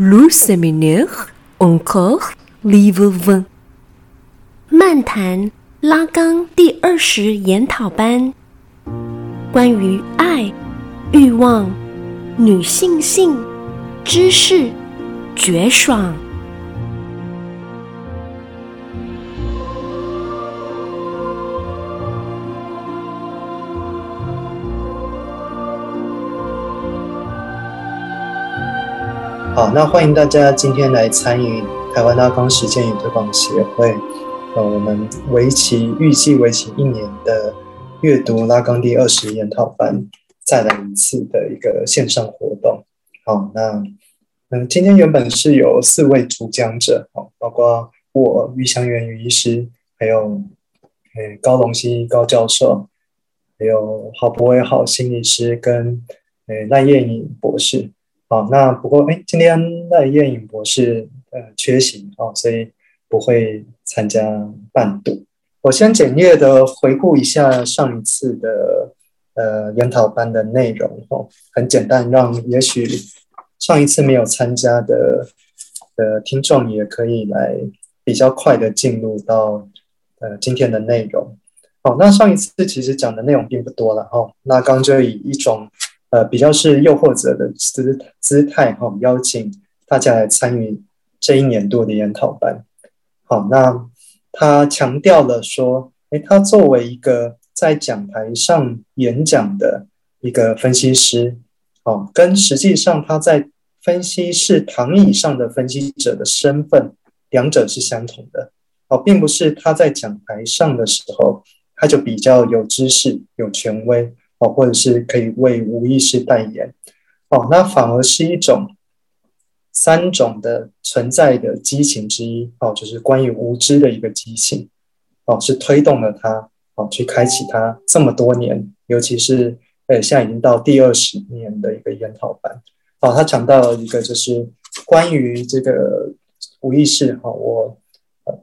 Le séminaire encore livre 漫谈拉冈第二十研讨班，关于爱、欲望、女性性、知识、绝爽。好，那欢迎大家今天来参与台湾拉冈实践与推广协会，呃，我们为期预计为期一年的阅读拉冈第二十研讨班再来一次的一个线上活动。好，那嗯，今天原本是有四位主讲者，哦，包括我于祥元于医师，还有嗯高龙熙高教授，还有郝柏玮郝心理师跟呃赖彦颖博士。好，那不过哎，今天赖彦颖博士呃缺席哦，所以不会参加伴读。我先简略的回顾一下上一次的呃研讨班的内容哦，很简单，让也许上一次没有参加的的听众也可以来比较快的进入到呃今天的内容。好，那上一次其实讲的内容并不多了哈，那刚就以一种。呃，比较是诱惑者的姿姿态哈，邀请大家来参与这一年度的研讨班。好，那他强调了说，诶，他作为一个在讲台上演讲的一个分析师，哦，跟实际上他在分析室躺椅上的分析者的身份，两者是相同的。哦，并不是他在讲台上的时候，他就比较有知识、有权威。哦，或者是可以为无意识代言，哦，那反而是一种三种的存在的激情之一，哦，就是关于无知的一个激情，哦，是推动了他，哦，去开启他这么多年，尤其是呃，现在已经到第二十年的一个研讨班，哦，他讲到了一个就是关于这个无意识，哈，我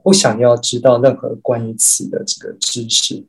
不想要知道任何关于此的这个知识。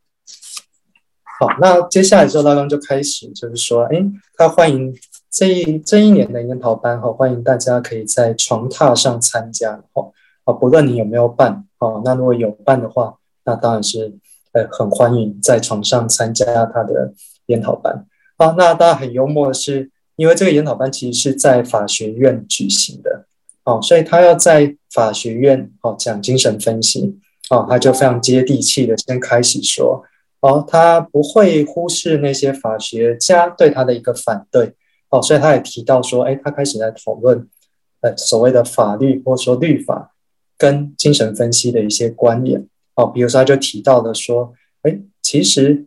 好，那接下来之后，拉冈就开始，就是说，哎，他欢迎这一这一年的研讨班，哈，欢迎大家可以在床榻上参加，哈，啊，不论你有没有办，哦，那如果有办的话，那当然是，呃，很欢迎在床上参加他的研讨班。好，那大家很幽默的是，因为这个研讨班其实是在法学院举行的，哦，所以他要在法学院，哦，讲精神分析，哦，他就非常接地气的先开始说。哦，他不会忽视那些法学家对他的一个反对，哦，所以他也提到说，哎，他开始在讨论，呃，所谓的法律或者说律法跟精神分析的一些关联，哦，比如说他就提到了说，哎，其实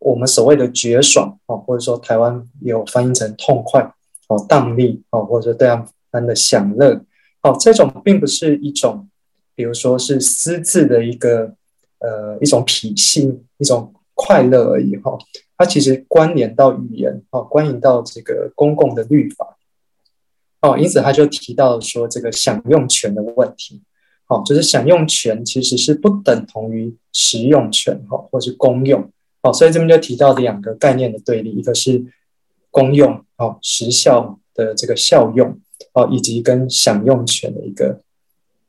我们所谓的绝爽，哦，或者说台湾有翻译成痛快，哦，荡利，哦，或者说这样般的享乐，哦，这种并不是一种，比如说是私自的一个。呃，一种脾性，一种快乐而已哈。它其实关联到语言，哈，关联到这个公共的律法，哦，因此他就提到说这个享用权的问题，好，就是享用权其实是不等同于实用权，哈，或是公用，好，所以这边就提到两个概念的对立，一个是公用，哦，时效的这个效用，哦，以及跟享用权的一个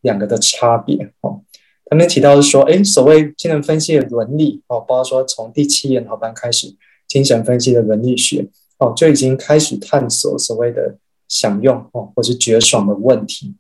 两个的差别，哦。他们提到是说，哎，所谓精神分析的伦理哦，包括说从第七研讨班开始，精神分析的伦理学哦，就已经开始探索所谓的享用哦，或是绝爽的问题。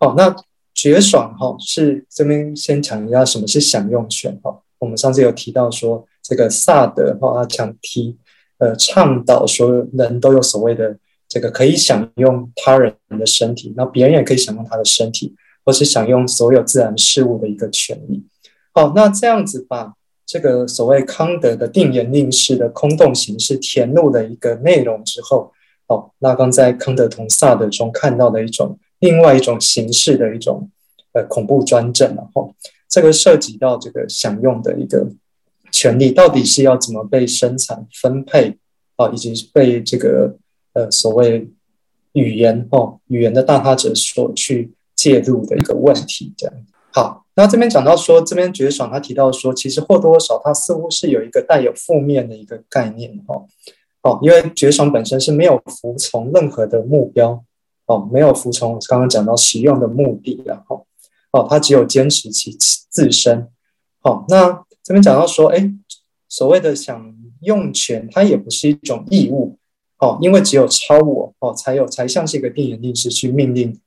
哦，那绝爽哈是这边先讲一下什么是享用权哈。我们上次有提到说，这个萨德哈他讲提呃倡导说人都有所谓的这个可以享用他人的身体，那别人也可以享用他的身体。或是享用所有自然事物的一个权利。好，那这样子把这个所谓康德的定言令式的空洞形式填入了一个内容之后，哦，那刚在康德同萨德中看到的一种另外一种形式的一种呃恐怖专政，然后这个涉及到这个享用的一个权利到底是要怎么被生产分配啊，以及被这个呃所谓语言哦语言的大他者所去。介入的一个问题，这样好。那这边讲到说，这边绝爽他提到说，其实或多或少他似乎是有一个带有负面的一个概念，哈，哦，因为绝爽本身是没有服从任何的目标，哦，没有服从刚刚讲到使用的目的，然后哦，他只有坚持其自身。好，那这边讲到说，哎，所谓的想用权，它也不是一种义务，哦，因为只有超我，哦，才有才像是一个定言定式去命令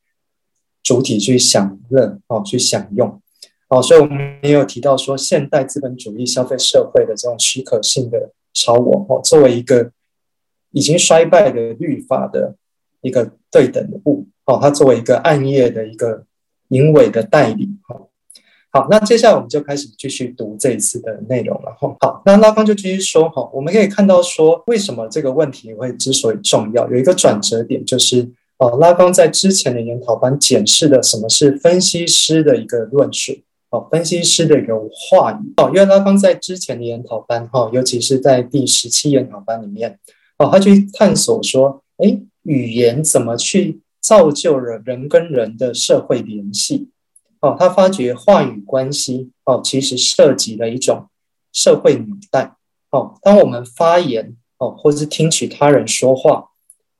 主体去享乐，哦，去享用，哦，所以我们也有提到说，现代资本主义消费社会的这种许可性的超我，哦，作为一个已经衰败的律法的一个对等的物，哦，它作为一个暗夜的一个淫秽的代理，哦。好，那接下来我们就开始继续读这一次的内容了。哈，好，那拉芳就继续说，哈，我们可以看到说，为什么这个问题会之所以重要，有一个转折点，就是哦，拉冈在之前的研讨班检视了什么是分析师的一个论述，哦，分析师的一个话语，哦，因为拉冈在之前的研讨班，哈，尤其是在第十七研讨班里面，哦，他去探索说，诶，语言怎么去造就了人跟人的社会联系。哦，他发觉话语关系哦，其实涉及了一种社会纽带。哦，当我们发言哦，或是听取他人说话，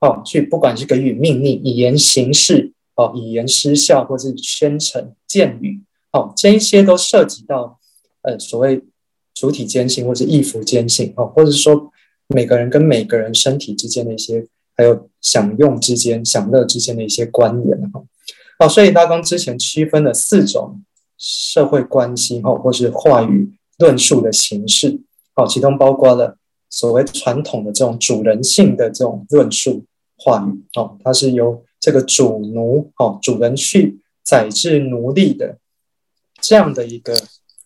哦，去不管是给予命令、以言行事，哦，以言失效，或是宣称谏语，哦，这一些都涉及到呃所谓主体间性，或是异服间性，哦，或者说每个人跟每个人身体之间的一些，还有享用之间、享乐之间的一些关联，哈。哦，所以大纲之前区分了四种社会关系，哈，或是话语论述的形式，哦，其中包括了所谓传统的这种主人性的这种论述话语，哦，它是由这个主奴，哦，主人去宰制奴隶的这样的一个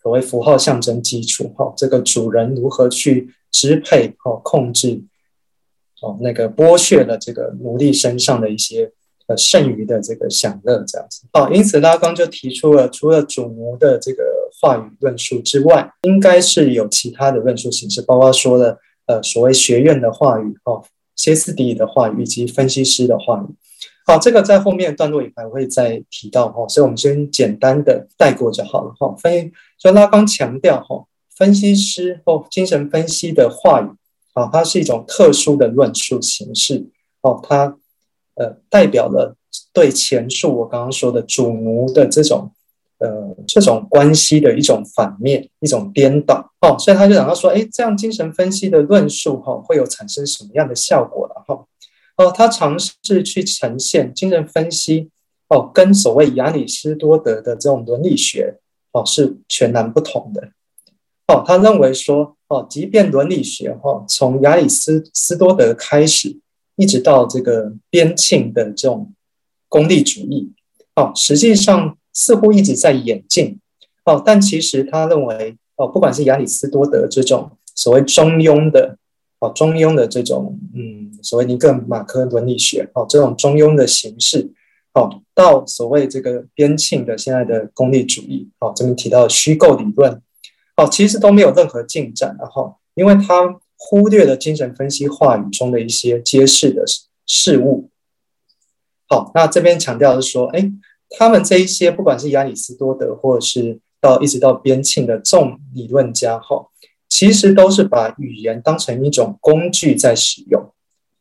所谓符号象征基础，哈，这个主人如何去支配，哦，控制，哦，那个剥削了这个奴隶身上的一些。呃，剩余的这个享乐这样子，好，因此拉康就提出了，除了主奴的这个话语论述之外，应该是有其他的论述形式，包括说了，呃，所谓学院的话语，哦，歇斯底里的话语，以及分析师的话语。好，这个在后面段落里还会再提到，哈，所以我们先简单的带过就好了，哈。分，所以拉冈强调，哈，分析师或精神分析的话语，啊，它是一种特殊的论述形式，哦，它。呃，代表了对前述我刚刚说的主奴的这种呃这种关系的一种反面，一种颠倒哦，所以他就讲到说，哎，这样精神分析的论述哈、哦，会有产生什么样的效果了哈？哦，他尝试去呈现精神分析哦，跟所谓亚里士多德的这种伦理学哦是全然不同的哦。他认为说哦，即便伦理学哈、哦，从亚里斯斯多德开始。一直到这个边沁的这种功利主义，哦，实际上似乎一直在演进，哦，但其实他认为，哦，不管是亚里士多德这种所谓中庸的，哦，中庸的这种，嗯，所谓尼格马科伦理学，哦，这种中庸的形式，哦，到所谓这个边沁的现在的功利主义，哦，这边提到虚构理论，哦，其实都没有任何进展，然后，因为他。忽略了精神分析话语中的一些揭示的事物。好，那这边强调的是说，哎，他们这一些不管是亚里士多德，或者是到一直到边沁的众理论家，哈，其实都是把语言当成一种工具在使用。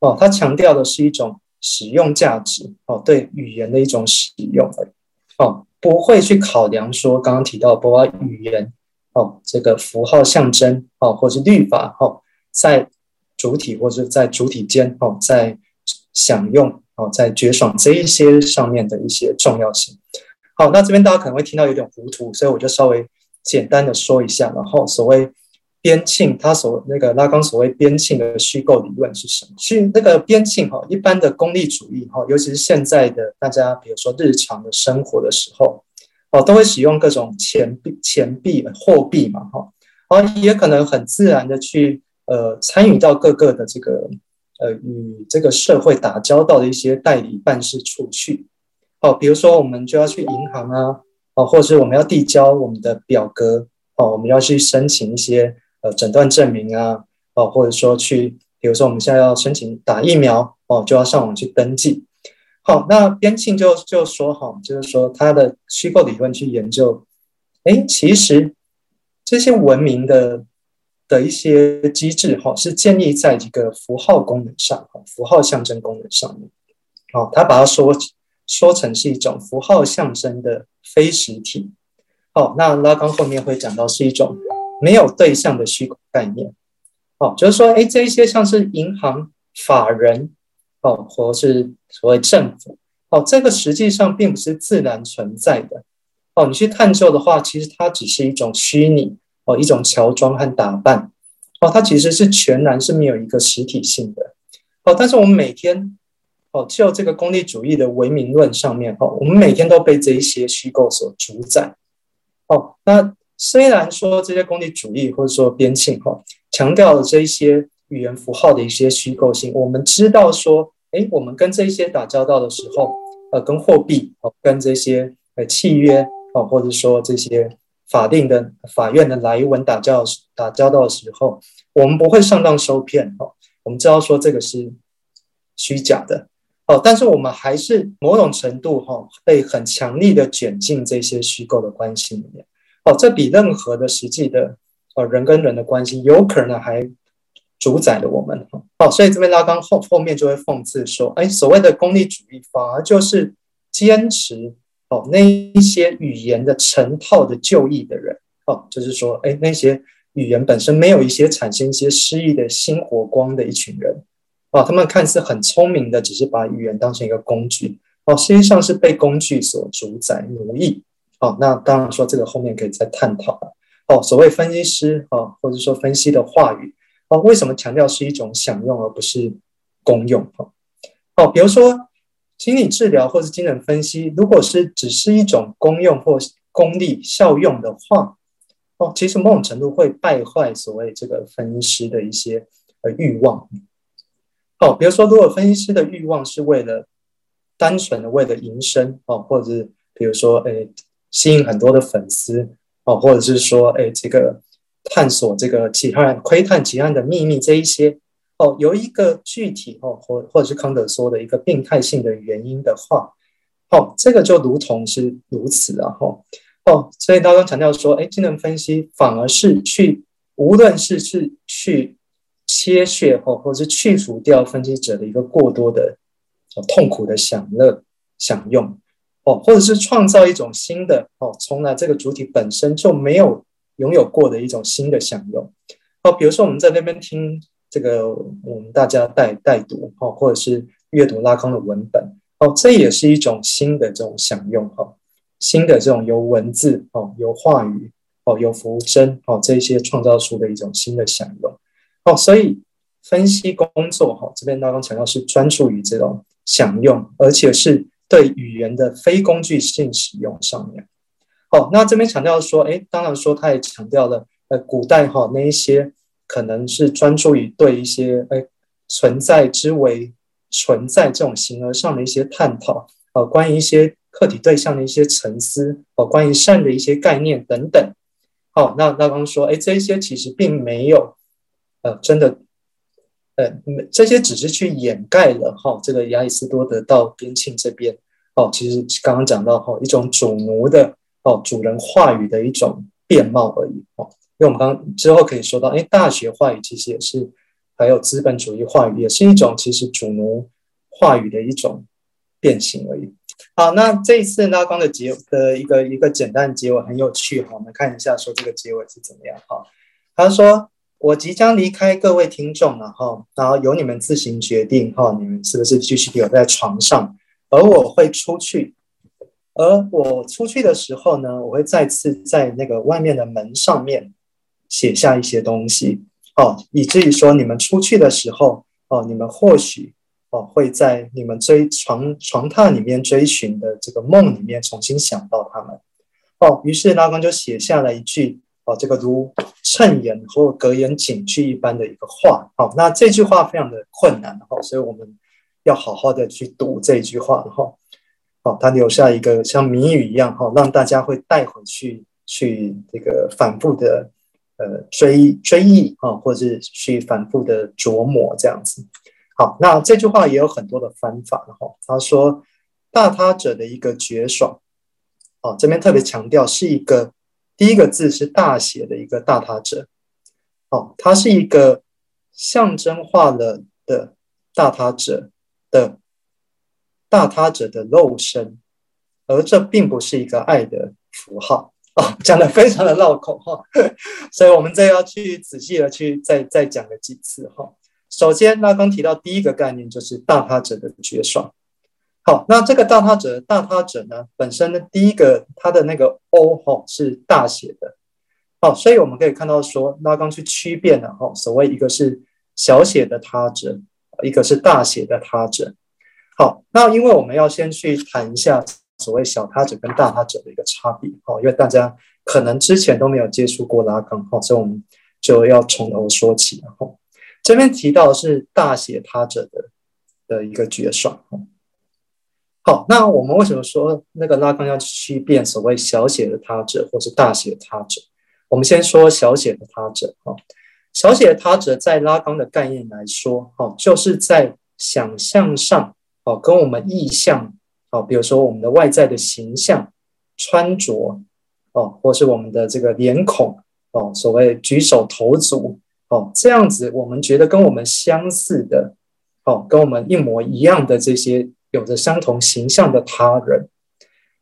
哦，他强调的是一种使用价值，哦，对语言的一种使用。哦，不会去考量说刚刚提到包括语言，哦，这个符号象征，哦，或是律法，哦。在主体或者在主体间哦，在享用哦，在绝爽这一些上面的一些重要性。好，那这边大家可能会听到有点糊涂，所以我就稍微简单的说一下。然后所谓边沁，他所那个拉冈所谓边沁的虚构理论是什么？虚那个边沁哈，一般的功利主义哈，尤其是现在的大家，比如说日常的生活的时候哦，都会使用各种钱币、钱币、货币嘛哈，啊，也可能很自然的去。呃，参与到各个的这个呃与这个社会打交道的一些代理办事处去，哦，比如说我们就要去银行啊，哦，或者是我们要递交我们的表格，哦，我们要去申请一些呃诊断证明啊，哦，或者说去，比如说我们现在要申请打疫苗，哦，就要上网去登记。好，那边庆就就说哈，就是说他的虚构理论去研究，哎，其实这些文明的。的一些机制哈，是建立在一个符号功能上哈，符号象征功能上面。哦，他把它说说成是一种符号象征的非实体。哦，那拉刚后面会讲到是一种没有对象的虚构概念。哦，就是说，哎，这一些像是银行、法人，哦，或是所谓政府，哦，这个实际上并不是自然存在的。哦，你去探究的话，其实它只是一种虚拟，哦，一种乔装和打扮。哦，它其实是全然是没有一个实体性的。哦，但是我们每天，哦，就这个功利主义的唯名论上面，哦，我们每天都被这一些虚构所主宰。哦，那虽然说这些功利主义或者说边沁哈强调了这一些语言符号的一些虚构性，我们知道说，哎，我们跟这些打交道的时候，呃，跟货币哦，跟这些呃契约哦，或者说这些法定的法院的来文打交打交道的时候，我们不会上当受骗哦。我们知道说这个是虚假的哦，但是我们还是某种程度哈被很强力的卷进这些虚构的关系里面哦，这比任何的实际的呃人跟人的关系有可能还主宰了我们哦，所以这边拉冈后后面就会讽刺说，哎，所谓的功利主义反而就是坚持哦那一些语言的成套的旧义的人哦，就是说哎那些。语言本身没有一些产生一些诗意的新火光的一群人，哦，他们看似很聪明的，只是把语言当成一个工具，哦，实际上是被工具所主宰奴役，哦，那当然说这个后面可以再探讨了，哦，所谓分析师，哦，或者说分析的话语，哦，为什么强调是一种享用而不是公用？哦，哦，比如说心理治疗或是精神分析，如果是只是一种功用或功利效用的话。哦，其实某种程度会败坏所谓这个分析师的一些呃欲望。哦，比如说，如果分析师的欲望是为了单纯的为了营生哦，或者是比如说，诶，吸引很多的粉丝哦，或者是说，诶，这个探索这个其他人窥探其他人的秘密这一些哦，有一个具体哦，或或者是康德说的一个病态性的原因的话，哦，这个就如同是如此啊，吼。哦，所以刚刚强调说，哎，精神分析反而是去，无论是是去切削或或是去除掉分析者的一个过多的痛苦的享乐享用，哦，或者是创造一种新的哦，从来这个主体本身就没有拥有过的一种新的享用，哦，比如说我们在那边听这个，我们大家带带读哈，或者是阅读拉康的文本，哦，这也是一种新的这种享用哈。新的这种由文字哦，由话语哦，由符征哦，这些创造出的一种新的享用哦，所以分析工作哈，这边拉康强调是专注于这种享用，而且是对语言的非工具性使用上面。哦，那这边强调说，哎，当然说他也强调了，呃，古代哈那一些可能是专注于对一些哎存在之为存在这种形而上的一些探讨，呃，关于一些。客体对象的一些沉思哦，关于善的一些概念等等，好，那那刚刚说，哎，这些其实并没有，呃，真的，呃，这些只是去掩盖了哈，这个亚里士多德到边沁这边，哦，其实刚刚讲到哈，一种主奴的哦，主人话语的一种变貌而已哦，我们刚之后可以说到，哎，大学话语其实也是，还有资本主义话语也是一种，其实主奴话语的一种变形而已。好，那这一次拉光的结的一个一个简单结尾很有趣哈，我们看一下说这个结尾是怎么样哈。他说：“我即将离开各位听众了哈，然后由你们自行决定哈，你们是不是继续留在床上，而我会出去，而我出去的时候呢，我会再次在那个外面的门上面写下一些东西哦，以至于说你们出去的时候哦，你们或许。”哦，会在你们追床床榻里面追寻的这个梦里面重新想到他们。哦，于是拉冈就写下了一句哦，这个如衬言或格言警句一般的一个话。哦，那这句话非常的困难哈、哦，所以我们要好好的去读这一句话哈。哦，他留下一个像谜语一样哈、哦，让大家会带回去去这个反复的呃追追忆啊，或者是去反复的琢磨这样子。好，那这句话也有很多的方法哈。他说，大他者的一个绝爽，哦，这边特别强调是一个第一个字是大写的一个大他者，哦，它是一个象征化了的大他者的大他者的肉身，而这并不是一个爱的符号哦，讲的非常的绕口哈，所以我们再要去仔细的去再再讲个几次哈。首先，拉冈提到第一个概念就是大他者的绝爽。好，那这个大他者大他者呢，本身呢，第一个它的那个 O 哈是大写的，好，所以我们可以看到说，拉冈去区别了哈，所谓一个是小写的他者，一个是大写的他者。好，那因为我们要先去谈一下所谓小他者跟大他者的一个差别，哈，因为大家可能之前都没有接触过拉冈，哈，所以我们就要从头说起，然后这边提到的是大写他者的的一个绝爽，好，那我们为什么说那个拉冈要区辨所谓小写的他者或是大写的他者？我们先说小写的他者，哈，小写的他者在拉冈的概念来说，哈，就是在想象上。哦，跟我们意象，哦，比如说我们的外在的形象、穿着，哦，或是我们的这个脸孔，哦，所谓举手投足，哦，这样子，我们觉得跟我们相似的，哦，跟我们一模一样的这些有着相同形象的他人，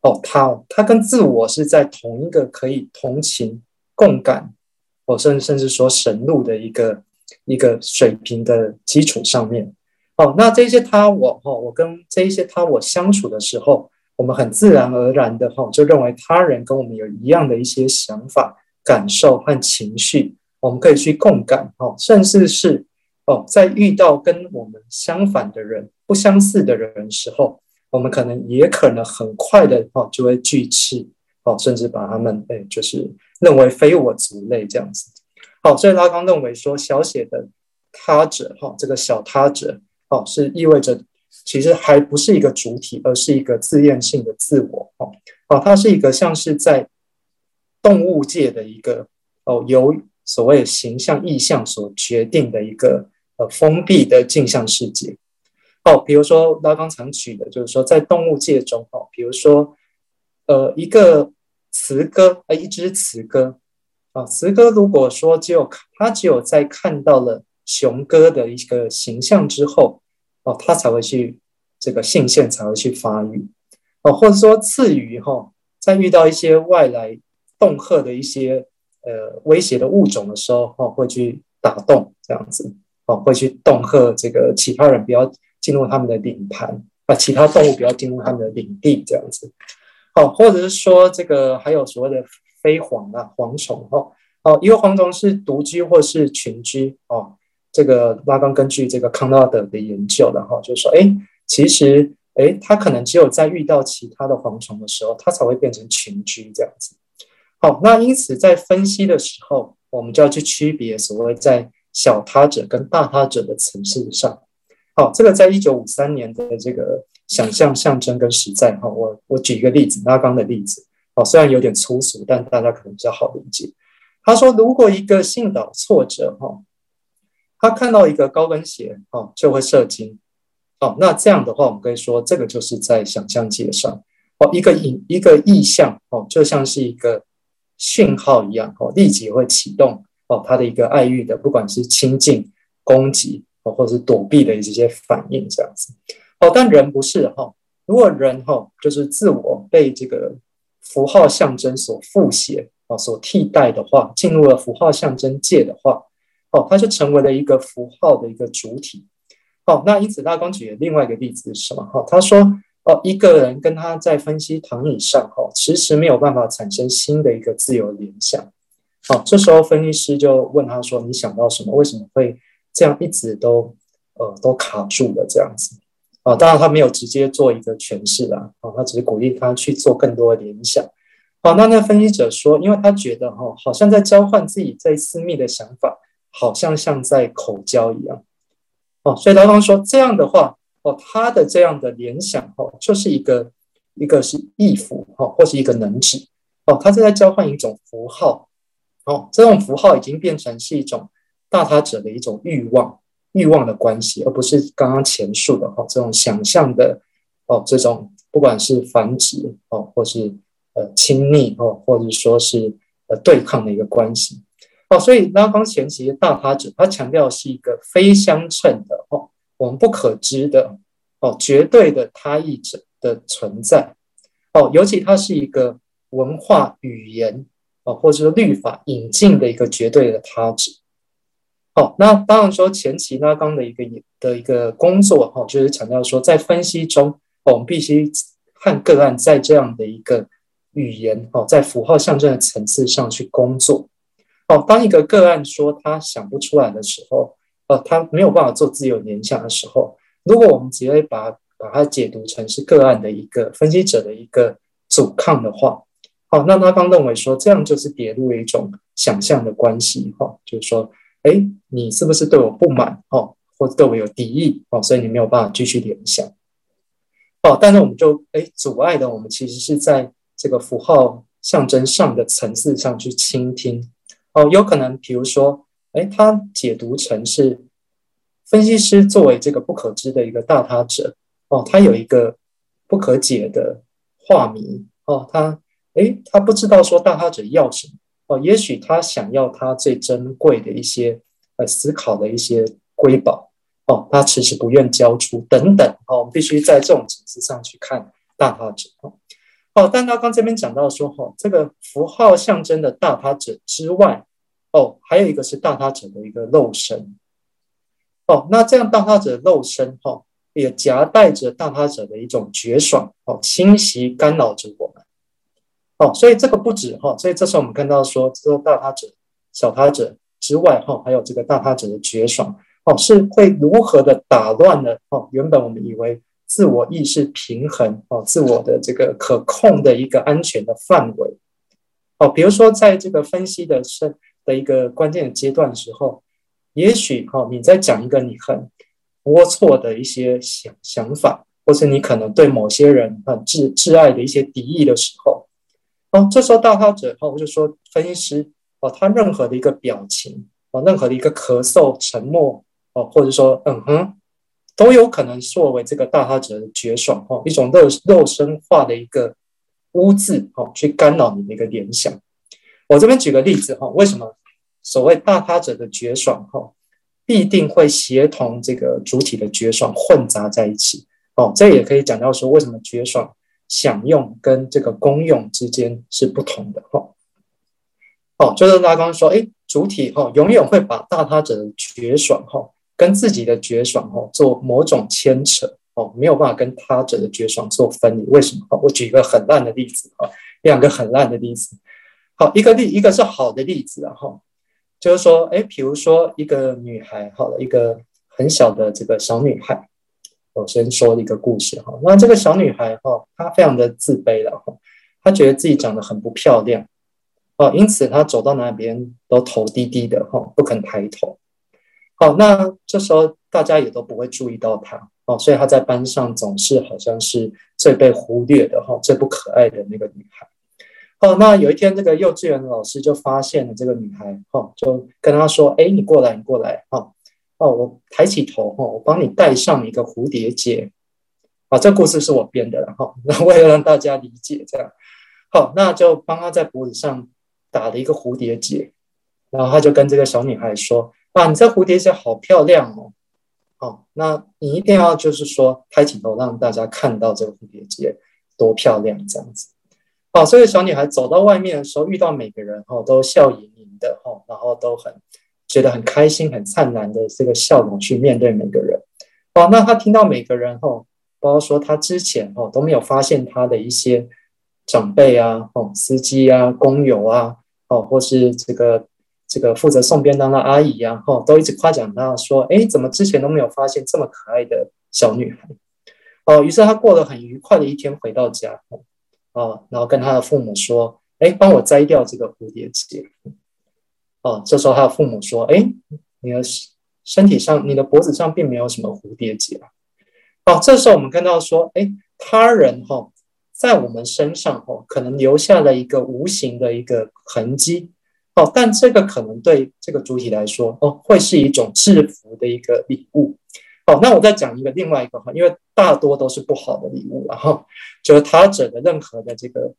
哦，他他跟自我是在同一个可以同情、共感，哦，甚甚至说神入的一个一个水平的基础上面。哦，那这些他我哈，我跟这一些他我相处的时候，我们很自然而然的哈，就认为他人跟我们有一样的一些想法、感受和情绪，我们可以去共感哈，甚至是哦，在遇到跟我们相反的人、不相似的人的时候，我们可能也可能很快的哈就会拒斥哦，甚至把他们哎就是认为非我族类这样子。好，所以拉冈认为说，小写的他者哈，这个小他者。哦，是意味着其实还不是一个主体，而是一个自验性的自我。哦，哦，它是一个像是在动物界的一个哦，由所谓形象意象所决定的一个呃封闭的镜像世界。哦，比如说拉冈常举的就是说，在动物界中，哦，比如说呃一个雌鸽，呃一只雌鸽啊，雌鸽如果说只有它只有在看到了雄鸽的一个形象之后。哦，它才会去这个性腺才会去发育，哦，或者说刺鱼哈、哦，在遇到一些外来恫吓的一些呃威胁的物种的时候，哈、哦，会去打洞这样子，哦，会去恫吓这个其他人不要进入他们的领盘，啊，其他动物不要进入他们的领地这样子，哦，或者是说这个还有所谓的飞蝗啊，蝗虫哈，哦，因为蝗虫是独居或是群居哦。这个拉冈根据这个康纳德的研究，然后就说，哎，其实，哎，他可能只有在遇到其他的蝗虫的时候，他才会变成群居这样子。好，那因此在分析的时候，我们就要去区别所谓在小他者跟大他者的层次上。好，这个在一九五三年的这个想象、象征跟实在，哈，我我举一个例子，拉冈的例子，好，虽然有点粗俗，但大家可能比较好理解。他说，如果一个性导挫折，哈。他看到一个高跟鞋，哦，就会射精，哦，那这样的话，我们可以说，这个就是在想象界上，哦，一个影一个意象，哦，就像是一个讯号一样，哦，立即会启动，哦，他的一个爱欲的，不管是亲近、攻击，哦，或者是躲避的这些反应，这样子，哦，但人不是，哈，如果人，哈，就是自我被这个符号象征所复写，哦，所替代的话，进入了符号象征界的话。哦，它就成为了一个符号的一个主体。好，那因此拉光举的另外一个例子是什么？哈，他说，哦，一个人跟他在分析躺椅上，哈，迟迟没有办法产生新的一个自由联想。好，这时候分析师就问他说：“你想到什么？为什么会这样一直都呃都卡住了这样子？”啊，当然他没有直接做一个诠释啦，啊，他只是鼓励他去做更多的联想。好，那那分析者说，因为他觉得哈，好像在交换自己最私密的想法。好像像在口交一样，哦，所以拉冈说这样的话，哦，他的这样的联想，哦，就是一个一个是意符，哦，或是一个能指，哦，他是在交换一种符号，哦，这种符号已经变成是一种大他者的一种欲望，欲望的关系，而不是刚刚前述的哈，这种想象的，哦，这种不管是繁殖，哦，或是呃亲密，哦，或者说是呃对抗的一个关系。哦，所以拉冈前期大他者，他强调是一个非相称的哦，我们不可知的哦，绝对的他异者的存在，哦，尤其它是一个文化语言哦，或者说律法引进的一个绝对的他者。好，那当然说前期拉冈的一个的一个工作哈，就是强调说在分析中，我们必须和个案在这样的一个语言哦，在符号象征的层次上去工作。哦，当一个个案说他想不出来的时候，哦，他没有办法做自由联想的时候，如果我们直接把把它解读成是个案的一个分析者的一个阻抗的话，好，那他刚认为说这样就是跌入一种想象的关系哈，就是说。哎，你是不是对我不满哦，或者对我有敌意哦？所以你没有办法继续联想哦。但是我们就哎，阻碍的我们其实是在这个符号象征上的层次上去倾听哦。有可能，比如说，哎，他解读成是分析师作为这个不可知的一个大他者哦，他有一个不可解的话谜哦，他哎，他不知道说大他者要什么。哦，也许他想要他最珍贵的一些呃思考的一些瑰宝哦，他迟迟不愿交出等等哦，我们必须在这种层次上去看大他者哦。哦，但他刚这边讲到说哈、哦，这个符号象征的大他者之外哦，还有一个是大他者的一个肉身哦，那这样大他者肉身哈、哦，也夹带着大他者的一种绝爽哦，侵袭干扰着我们。哦，所以这个不止哈，所以这时候我们看到说，这个大他者、小他者之外哈，还有这个大他者的绝爽哦，是会如何的打乱了哦？原本我们以为自我意识平衡哦，自我的这个可控的一个安全的范围哦，比如说在这个分析的是的一个关键的阶段的时候，也许哈，你在讲一个你很龌龊的一些想想法，或是你可能对某些人很挚挚爱的一些敌意的时候。哦，这时候大他者哦，我就说分析师哦，他任何的一个表情哦，任何的一个咳嗽、沉默哦，或者说嗯哼，都有可能作为这个大他者的绝爽哦，一种肉肉身化的一个污渍哦，去干扰你的一个联想。我这边举个例子哈，为什么所谓大他者的绝爽哈，必定会协同这个主体的绝爽混杂在一起哦？这也可以讲到说，为什么绝爽。享用跟这个功用之间是不同的哈，哦，就是他刚刚说，哎，主体哈永远会把大他者的绝爽哈跟自己的绝爽哈做某种牵扯哦，没有办法跟他者的绝爽做分离。为什么？我举一个很烂的例子啊，两个很烂的例子。好，一个例一个是好的例子啊哈，就是说，哎，比如说一个女孩，好了，一个很小的这个小女孩。我先说一个故事哈，那这个小女孩哈，她非常的自卑了哈，她觉得自己长得很不漂亮哦，因此她走到哪边都头低低的哈，不肯抬头。好，那这时候大家也都不会注意到她哦，所以她在班上总是好像是最被忽略的哈，最不可爱的那个女孩。好，那有一天这个幼稚园的老师就发现了这个女孩哈，就跟她说：“哎，你过来，你过来哈。”哦，我抬起头哈，我帮你戴上一个蝴蝶结。啊，这故事是我编的了哈，那为了让大家理解这样，好，那就帮他在脖子上打了一个蝴蝶结，然后他就跟这个小女孩说：“啊，你这蝴蝶结好漂亮哦，好，那你一定要就是说抬起头让大家看到这个蝴蝶结多漂亮这样子。”哦，所以小女孩走到外面的时候，遇到每个人哈都笑盈盈的哈，然后都很。觉得很开心、很灿烂的这个笑容去面对每个人，哦，那她听到每个人哦，包括说她之前哦都没有发现她的一些长辈啊、哦司机啊、工友啊、哦或是这个这个负责送便当的阿姨呀，哦都一直夸奖他说，哎，怎么之前都没有发现这么可爱的小女孩？哦，于是他过了很愉快的一天，回到家，哦，然后跟他的父母说，哎，帮我摘掉这个蝴蝶结。哦，这时候他的父母说：“哎，你的身体上，你的脖子上并没有什么蝴蝶结。”哦，这时候我们看到说：“哎，他人哈、哦，在我们身上、哦，可能留下了一个无形的一个痕迹。哦，但这个可能对这个主体来说，哦，会是一种制服的一个礼物。哦，那我再讲一个另外一个哈，因为大多都是不好的礼物，然后就是他者的任何的这个。”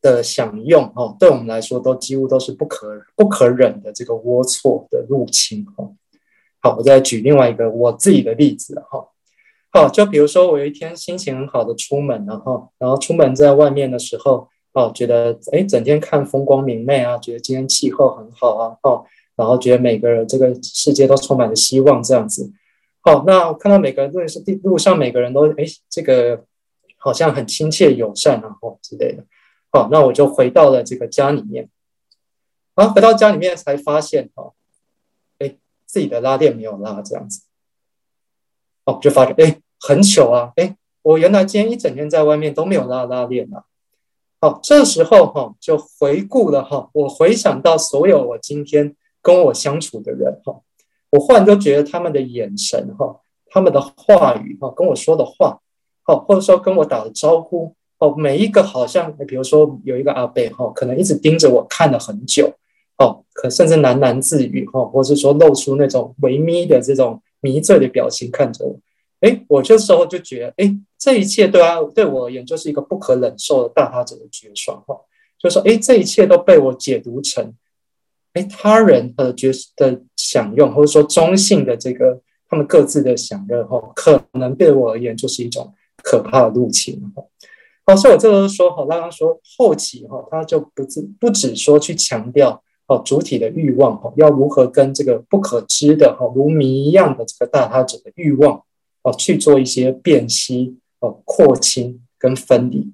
的享用哦，对我们来说都几乎都是不可不可忍的这个龌龊的入侵哦。好，我再举另外一个我自己的例子哈。哦，就比如说我有一天心情很好的出门，然后然后出门在外面的时候，哦，觉得哎，整天看风光明媚啊，觉得今天气候很好啊，哦，然后觉得每个人这个世界都充满了希望这样子。好，那我看到每个路是路上每个人都哎，这个好像很亲切友善啊，哦之类的。好，那我就回到了这个家里面，然后回到家里面才发现哦，哎，自己的拉链没有拉这样子。哦，就发觉哎，很糗啊！哎，我原来今天一整天在外面都没有拉拉链啊。好，这时候哈，就回顾了哈，我回想到所有我今天跟我相处的人哈，我忽然就觉得他们的眼神哈，他们的话语哈，跟我说的话，好，或者说跟我打的招呼哦，每一个好像，比如说有一个阿伯哈，可能一直盯着我看了很久，哦，可甚至喃喃自语哈，或是说露出那种微眯的这种。迷醉的表情看着我，哎，我这时候就觉得，哎，这一切对啊，对我而言就是一个不可忍受的大他者的绝爽哈，就说，哎，这一切都被我解读成，哎，他人的觉的享用，或者说中性的这个他们各自的享乐哈，可能对我而言就是一种可怕的入侵哈。好，所以我这个说哈，刚刚说后期哈，他就不只不只说去强调。哦，主体的欲望哈，要如何跟这个不可知的哈，如谜一样的这个大他者的欲望哦，去做一些辨析哦、扩清跟分离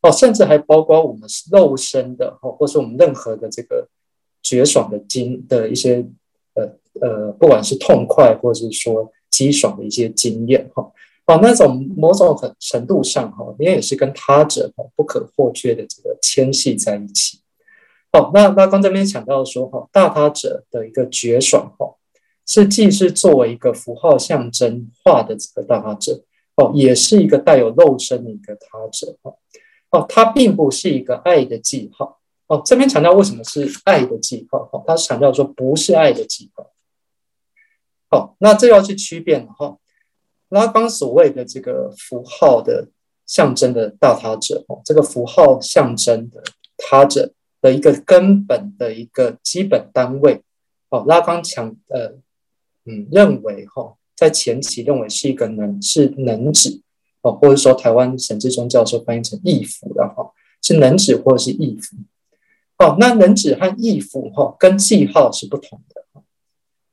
哦，甚至还包括我们肉身的哈，或是我们任何的这个绝爽的经的一些呃呃，不管是痛快或是说激爽的一些经验哈，哦，那种某种程度上哈，你也是跟他者哈不可或缺的这个牵系在一起。好，那那刚这边讲到说哈，大他者的一个绝爽哈，是既是作为一个符号象征化的这个大他者哦，也是一个带有肉身的一个他者哦哦，它并不是一个爱的记号哦。这边强调为什么是爱的记号哈？它强调说不是爱的记号。好，那这要去区别哈。拉冈所谓的这个符号的象征的大他者哦，这个符号象征的他者。的一个根本的一个基本单位，哦，拉冈强呃，嗯，认为哈、哦，在前期认为是一个能是能指哦，或者说台湾沈志忠教授翻译成意符的哈，是能指或者是意符，哦，那能指和意符哈跟记号是不同的，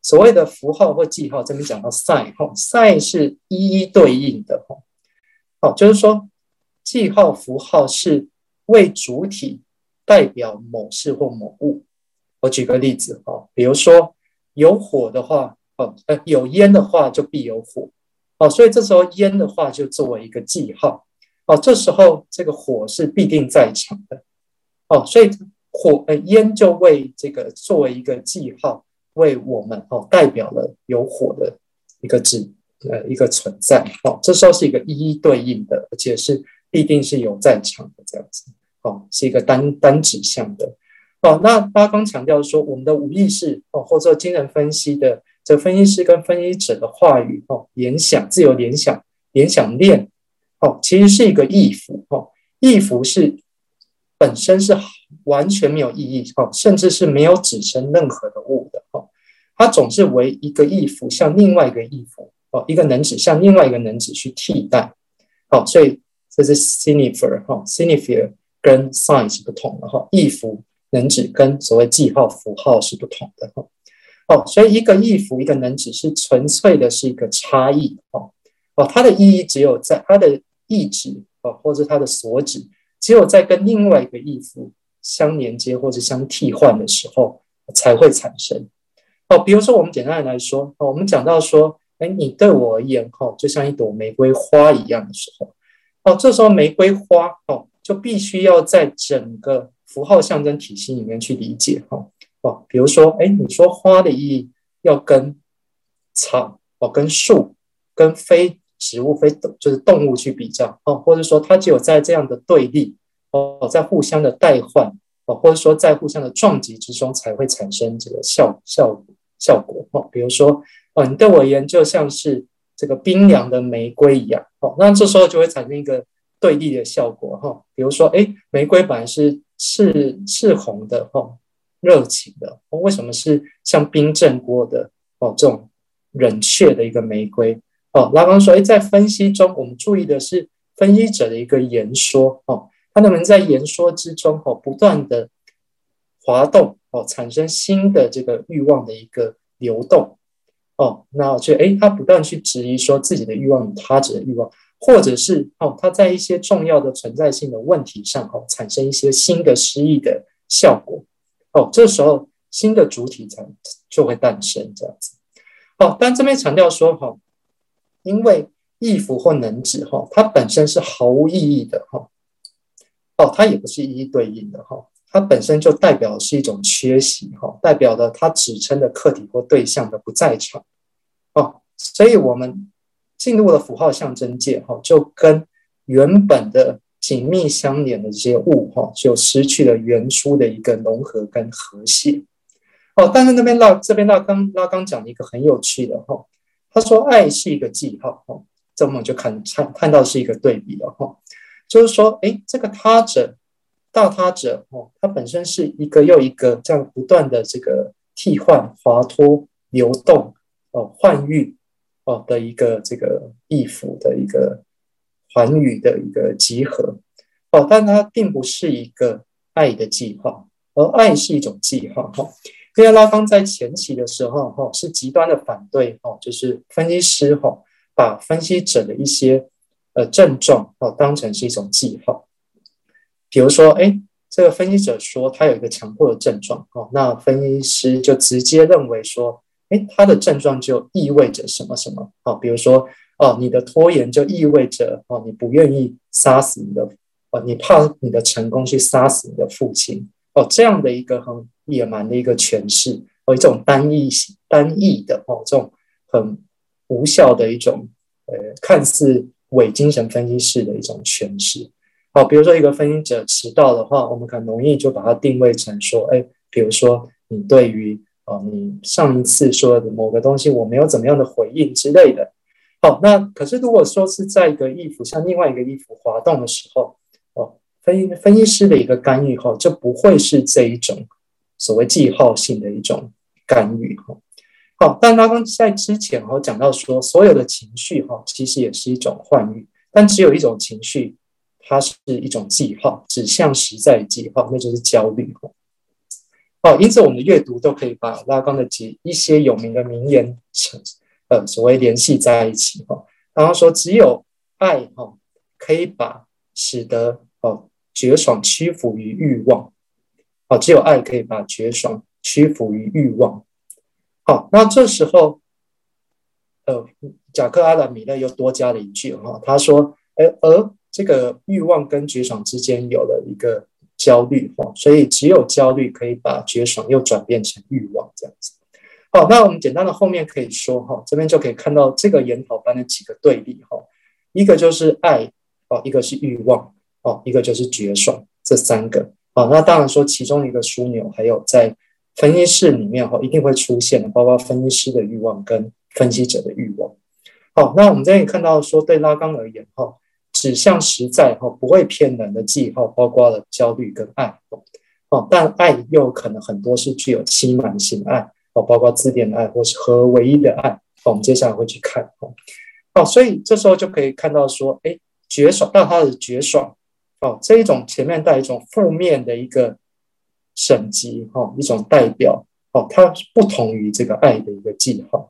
所谓的符号或记号，这边讲到 sign 哈，sign 是一一对应的哈，好，就是说记号符号是为主体。代表某事或某物。我举个例子哈，比如说有火的话，哦，呃，有烟的话就必有火，哦，所以这时候烟的话就作为一个记号，哦，这时候这个火是必定在场的，哦，所以火呃烟就为这个作为一个记号，为我们哦代表了有火的一个指呃一个存在，哦，这时候是一个一一对应的，而且是必定是有在场的这样子。哦，是一个单单指向的。哦，那拉冈强调说，我们的无意识哦，或者精神分析的这分析师跟分析者的话语哦，联想、自由联想、联想链哦，其实是一个意符哦。意符是本身是完全没有意义哦，甚至是没有指称任何的物的哦。它总是为一个意符向另外一个意符哦，一个能指向另外一个能指去替代。好，所以这是 signifier 哈，signifier。跟 sign 是不同的哈，意符能指跟所谓记号符号是不同的哈。哦，哦所以一个意符一个能指是纯粹的是一个差异哦哦，它的意义只有在它的意指哦，或者它的所指，只有在跟另外一个意符相连接或者相替换的时候才会产生。哦，比如说我们简单的来说，哦，我们讲到说，哎，你对我而言哈，就像一朵玫瑰花一样的时候，哦，这时候玫瑰花哦。就必须要在整个符号象征体系里面去理解哈哦，比如说，哎，你说花的意义要跟草哦、跟树、跟非植物、非动就是动物去比较哦，或者说它只有在这样的对立哦，在互相的代换哦，或者说在互相的撞击之中才会产生这个效效效果哦。比如说，哦，你对我而言就像是这个冰凉的玫瑰一样哦，那这时候就会产生一个。对立的效果哈，比如说，哎，玫瑰本来是赤赤红的哈，热情的哦，为什么是像冰镇过的哦这种冷却的一个玫瑰？哦，拉刚说，哎，在分析中，我们注意的是分析者的一个言说，哦，他能不能在言说之中，哦，不断的滑动，哦，产生新的这个欲望的一个流动，哦，那就哎，他不断去质疑说自己的欲望与他者的欲望，或者是哦，他在一些重要的存在性的问题上，哦，产生一些新的诗意的效果，哦，这时候新的主体才就会诞生，这样子，哦，但这边强调说，哈。因为意符或能指哈，它本身是毫无意义的哈，哦，它也不是一一对应的哈，它本身就代表是一种缺席哈，代表了它指称的客体或对象的不在场，哦，所以我们进入了符号象征界哈，就跟原本的紧密相连的这些物哈，就失去了原初的一个融合跟和谐，哦，但是那边拉这边拉刚拉刚讲了一个很有趣的哈。他说：“爱是一个记号，哈，这我们就看看看到是一个对比了，哈，就是说，哎，这个他者、大他者，哈，它本身是一个又一个这样不断的这个替换、滑脱、流动、哦、换喻、哦的一个这个意符的一个环语的一个集合，哦，但它并不是一个爱的记号，而爱是一种记号，哈。”因为拉冈在前期的时候，哈是极端的反对，哈，就是分析师，哈把分析者的一些呃症状，哦当成是一种记号。比如说，哎，这个分析者说他有一个强迫的症状，哦，那分析师就直接认为说，哎，他的症状就意味着什么什么，啊，比如说，哦，你的拖延就意味着，哦，你不愿意杀死你的，哦，你怕你的成功去杀死你的父亲，哦，这样的一个很。野蛮的一个诠释，哦，一种单义单义的哦，这种很无效的一种呃，看似伪精神分析式的一种诠释。好，比如说一个分析者迟到的话，我们很容易就把它定位成说，哎，比如说你对于哦，你上一次说的某个东西，我没有怎么样的回应之类的。好，那可是如果说是在一个衣服向另外一个衣服滑动的时候，哦，分分析师的一个干预后，就不会是这一种。所谓记号性的一种干预哈，好，但他刚在之前哈讲到说，所有的情绪哈其实也是一种幻喻，但只有一种情绪，它是一种记号，指向实在记号，那就是焦虑哈。好，因此我们的阅读都可以把拉冈的几一些有名的名言成呃所谓联系在一起哈。然后说，只有爱哈可以把使得哦绝爽屈服于欲望。哦，只有爱可以把绝爽屈服于欲望。好，那这时候，呃，贾克阿兰米勒又多加了一句哈，他说，哎而这个欲望跟绝爽之间有了一个焦虑哈，所以只有焦虑可以把绝爽又转变成欲望这样子。好，那我们简单的后面可以说哈，这边就可以看到这个研讨班的几个对立哈，一个就是爱哦，一个是欲望哦，一个就是绝爽，这三个。好，那当然说其中一个枢纽，还有在分析室里面哈，一定会出现的，包括分析师的欲望跟分析者的欲望。好，那我们这里看到说，对拉冈而言哈，指向实在哈，不会骗人的记号，包括了焦虑跟爱。哦，但爱又可能很多是具有欺瞒性爱，哦，包括字典的爱或是合唯一的爱。我们接下来会去看。好，所以这时候就可以看到说，哎，绝爽，那他的绝爽。哦，这一种前面带一种负面的一个省级，哈，一种代表，哦，它不同于这个爱的一个记号。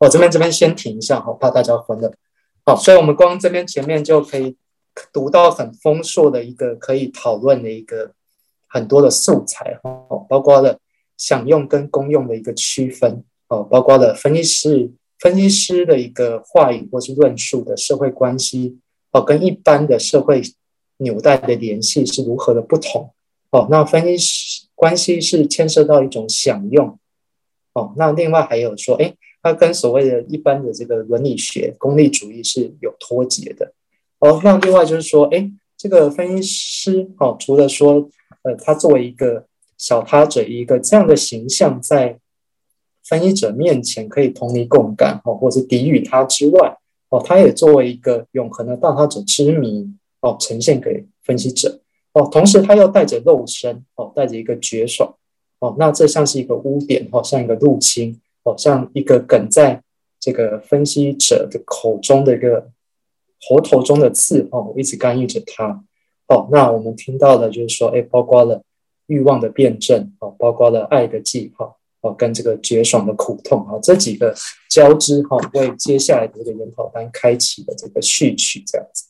我这边这边先停一下，哈，怕大家混了。好，所以我们光这边前面就可以读到很丰硕的一个可以讨论的一个很多的素材，哈，包括了享用跟公用的一个区分，哦，包括了分析师分析师的一个话语或是论述的社会关系，哦，跟一般的社会。纽带的联系是如何的不同？哦，那分析师关系是牵涉到一种享用。哦，那另外还有说，哎，它跟所谓的一般的这个伦理学功利主义是有脱节的。哦，那另外就是说，哎，这个分析师，哦，除了说，呃，他作为一个小他者，一个这样的形象，在分析者面前可以同理共感，哦，或者抵御他之外，哦，他也作为一个永恒的大他者之谜。哦，呈现给分析者哦，同时他又带着肉身哦，带着一个绝爽哦，那这像是一个污点哦，像一个入侵哦，像一个梗在这个分析者的口中的一个喉头中的刺哦，一直干预着他。哦，那我们听到的就是说，哎，包括了欲望的辩证哦，包括了爱的记号哦，跟这个绝爽的苦痛啊，这几个交织哈，为接下来的这个研讨班开启了这个序曲，这样子。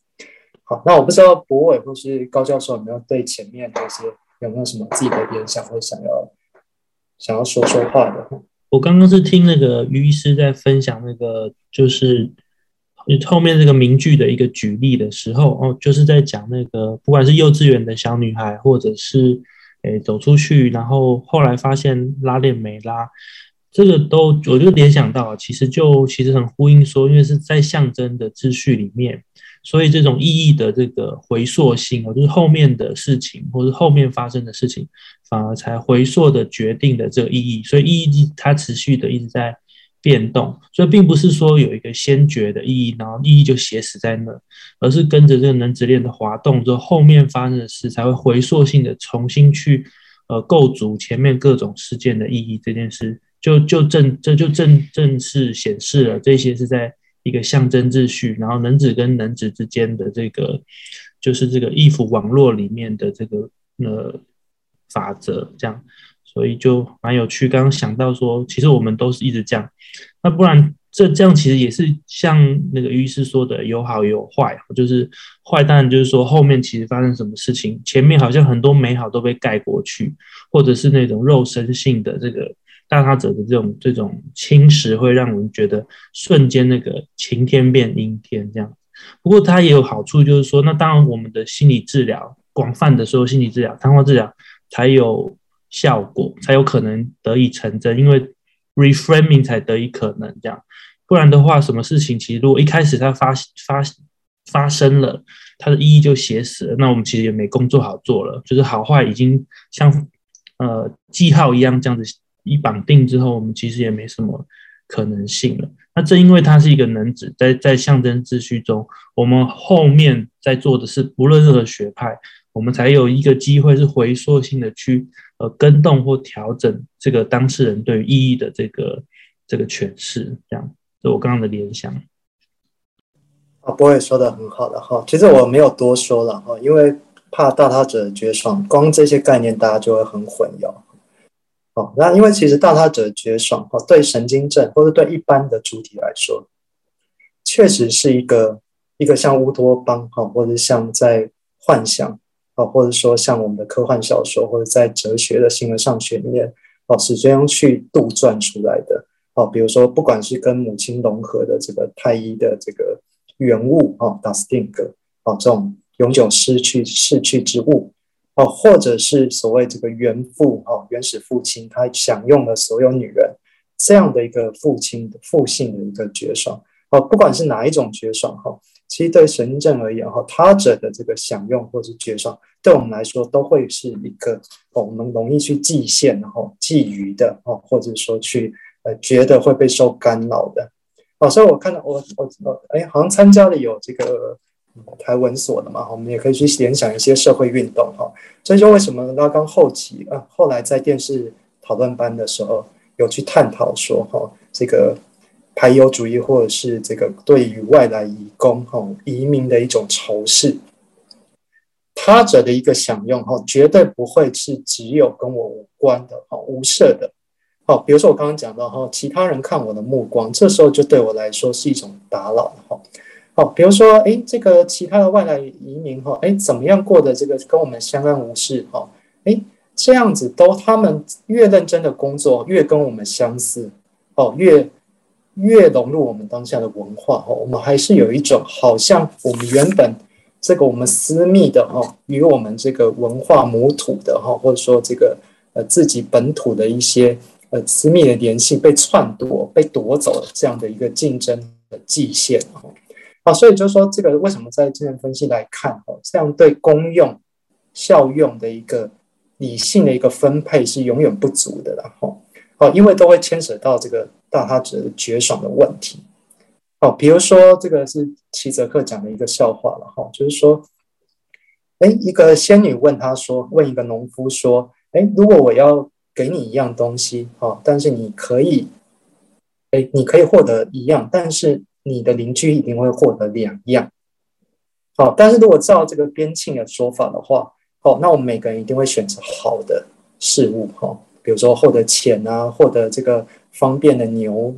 好，那我不知道博伟或是高教授有没有对前面这些有没有什么自己的联想或想要想要说说话的？我刚刚是听那个于医师在分享那个，就是你后面这个名句的一个举例的时候，哦，就是在讲那个，不管是幼稚园的小女孩，或者是诶走出去，然后后来发现拉链没拉，这个都我就联想到，其实就其实很呼应说，因为是在象征的秩序里面。所以这种意义的这个回溯性哦，就是后面的事情或者后面发生的事情，反而才回溯的决定的这个意义。所以意义它持续的一直在变动，所以并不是说有一个先决的意义，然后意义就写死在那，而是跟着这个能指链的滑动之后，后面发生的事才会回溯性的重新去呃构筑前面各种事件的意义。这件事就就正这就正正式显示了这些是在。一个象征秩序，然后能指跟能指之间的这个，就是这个意符网络里面的这个呃法则，这样，所以就蛮有趣。刚刚想到说，其实我们都是一直这样，那不然这这样其实也是像那个于医师说的，有好有坏，就是坏蛋就是说后面其实发生什么事情，前面好像很多美好都被盖过去，或者是那种肉身性的这个。大他者的这种这种侵蚀，会让我们觉得瞬间那个晴天变阴天这样。不过它也有好处，就是说，那当然我们的心理治疗，广泛的说心理治疗、谈话治疗才有效果，才有可能得以成真，因为 reframing 才得以可能这样。不然的话，什么事情其实如果一开始它发发发生了，它的意义就写死了，那我们其实也没工作好做了，就是好坏已经像呃记号一样这样子。一绑定之后，我们其实也没什么可能性了。那正因为它是一个能指，在在象征秩序中，我们后面在做的是，不论任何学派，我们才有一个机会是回溯性的去呃更动或调整这个当事人对于意义的这个这个诠释。这样，是我刚刚的联想。啊，柏纬说的很好的哈，其实我没有多说了哈，因为怕大他者绝爽，光这些概念大家就会很混淆。哦，那因为其实大他者绝爽哈，对神经症或者对一般的主体来说，确实是一个一个像乌托邦哈，或者像在幻想啊，或者说像我们的科幻小说，或者在哲学的形而上学里面哦，始终去杜撰出来的哦。比如说，不管是跟母亲融合的这个太医的这个原物啊，达斯汀格啊，这种永久失去逝去之物。哦，或者是所谓这个原父哦，原始父亲，他享用了所有女人这样的一个父亲的父性的一个绝爽哦，不管是哪一种绝爽哈，其实对神经症而言哈，他者的这个享用或是绝爽，对我们来说都会是一个我们容易去觊羡然后觊觎的哦，或者说去呃觉得会被受干扰的哦，所以我看到我我我哎，好像参加了有这个。台文所的嘛，我们也可以去联想一些社会运动哈。所以说，为什么拉冈后期啊，后来在电视讨论班的时候有去探讨说哈，这个排犹主义或者是这个对于外来移工哈移民的一种仇视，他者的一个享用哈，绝对不会是只有跟我无关的哈，无涉的。好，比如说我刚刚讲到哈，其他人看我的目光，这时候就对我来说是一种打扰哈。好，比如说，哎，这个其他的外来移民哈，哎，怎么样过的这个跟我们相安无事哈，哎，这样子都他们越认真的工作，越跟我们相似，哦，越越融入我们当下的文化哈，我们还是有一种好像我们原本这个我们私密的哈，与我们这个文化母土的哈，或者说这个呃自己本土的一些呃私密的联系被篡夺、被夺走了这样的一个竞争的界限哈。好，所以就说，这个为什么在精神分析来看，哦，这样对公用、效用的一个理性的一个分配是永远不足的，然后，哦，因为都会牵扯到这个大他者绝爽的问题。哦，比如说这个是齐泽克讲的一个笑话了，哈，就是说，哎，一个仙女问他说，问一个农夫说，哎，如果我要给你一样东西，哈，但是你可以哎，你可以获得一样，但是你的邻居一定会获得两样。好，但是如果照这个边沁的说法的话，哦，那我们每个人一定会选择好的事物，哈，比如说获得钱啊，获得这个方便的牛，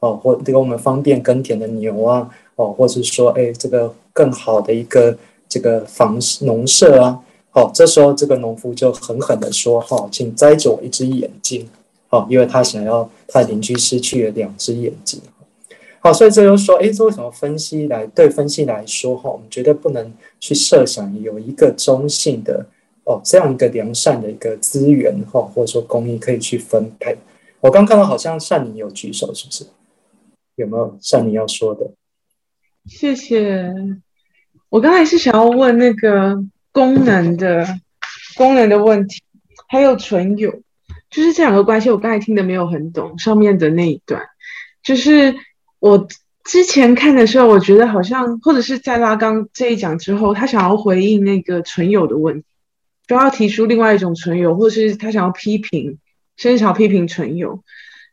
哦，或给我们方便耕田的牛啊，哦，或是说，哎，这个更好的一个这个房农舍啊，好，这时候这个农夫就狠狠地说，哈，请摘走一只眼睛，好，因为他想要他邻居失去了两只眼睛。好，所以这就说，哎，这为什么分析来对分析来说，哈，我们绝对不能去设想有一个中性的哦这样一个良善的一个资源，哈，或者说公益可以去分配。我刚看到好像善妮有举手，是不是？有没有善妮要说的？谢谢。我刚才是想要问那个功能的功能的问题，还有存有，就是这两个关系，我刚才听的没有很懂上面的那一段，就是。我之前看的时候，我觉得好像，或者是在拉刚这一讲之后，他想要回应那个存有的问题，就要提出另外一种存有，或者是他想要批评，甚至想要批评唇釉。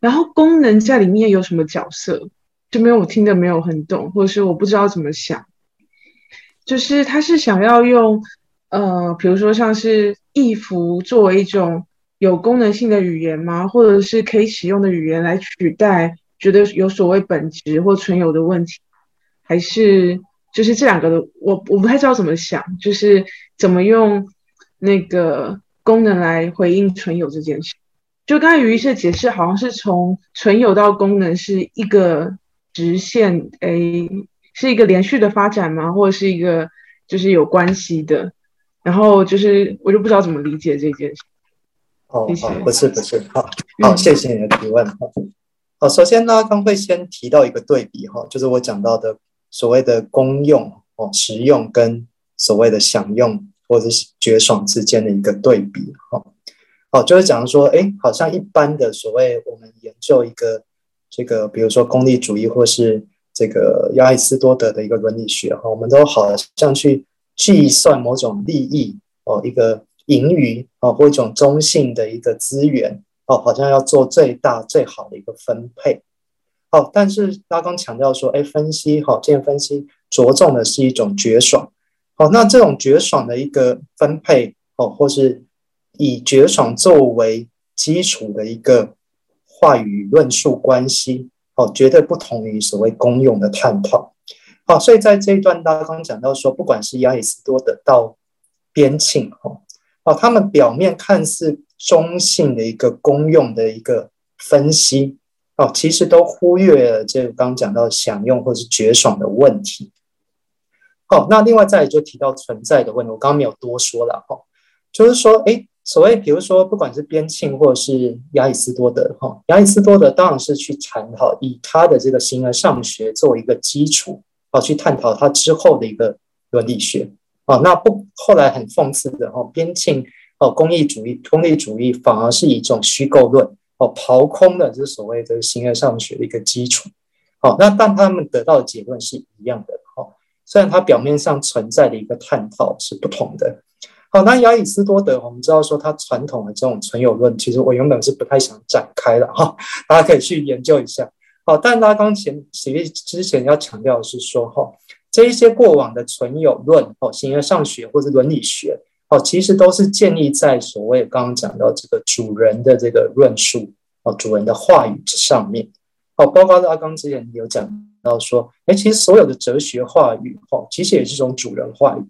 然后功能在里面有什么角色？就没有我听的没有很懂，或者是我不知道怎么想。就是他是想要用，呃，比如说像是意符作为一种有功能性的语言吗？或者是可以使用的语言来取代？觉得有所谓本质或存有的问题，还是就是这两个的，我我不太知道怎么想，就是怎么用那个功能来回应存有这件事。就刚才于医师解释，好像是从纯有到功能是一个直线，诶，是一个连续的发展吗？或者是一个就是有关系的？然后就是我就不知道怎么理解这件事。哦，谢谢哦，不是不是，好，好，谢谢你的提问。嗯好，首先呢，刚会先提到一个对比哈，就是我讲到的所谓的功用哦，实用跟所谓的享用或者是绝爽之间的一个对比哈。哦，就是讲说，哎，好像一般的所谓我们研究一个这个，比如说功利主义或是这个亚里士多德的一个伦理学哈，我们都好像去计算某种利益哦，一个盈余啊，或一种中性的一个资源。哦，好像要做最大最好的一个分配，哦，但是拉刚强调说，哎，分析，好，这样分析着重的是一种绝爽，好，那这种绝爽的一个分配，哦，或是以绝爽作为基础的一个话语论述关系，哦，绝对不同于所谓公用的探讨，好，所以在这一段拉冈讲到说，不管是亚里士多德到边沁，哦，哦，他们表面看似。中性的一个公用的一个分析哦，其实都忽略了这个刚刚讲到享用或是绝爽的问题。好，那另外再就提到存在的问题，我刚刚没有多说了哈，就是说，哎，所谓比如说不管是边沁或者是亚里士多德哈，亚里士多德当然是去谈哈，以他的这个形而上学作为一个基础啊，去探讨他之后的一个伦理学啊。那不后来很讽刺的哈，边沁。哦，功利主义，功利主义反而是一种虚构论哦，刨空的就是所谓的形而上学的一个基础。好，那但他们得到的结论是一样的。哦，虽然它表面上存在的一个探讨是不同的。好，那亚里士多德，我们知道说他传统的这种存有论，其实我原本是不太想展开的哈，大家可以去研究一下。好，但拉刚前实之前要强调的是说，哈，这一些过往的存有论，哦，形而上学或者伦理学。哦，其实都是建立在所谓刚刚讲到这个主人的这个论述哦，主人的话语之上面。哦，包括拉刚之前有讲到说，哎，其实所有的哲学话语哦，其实也是一种主人话语。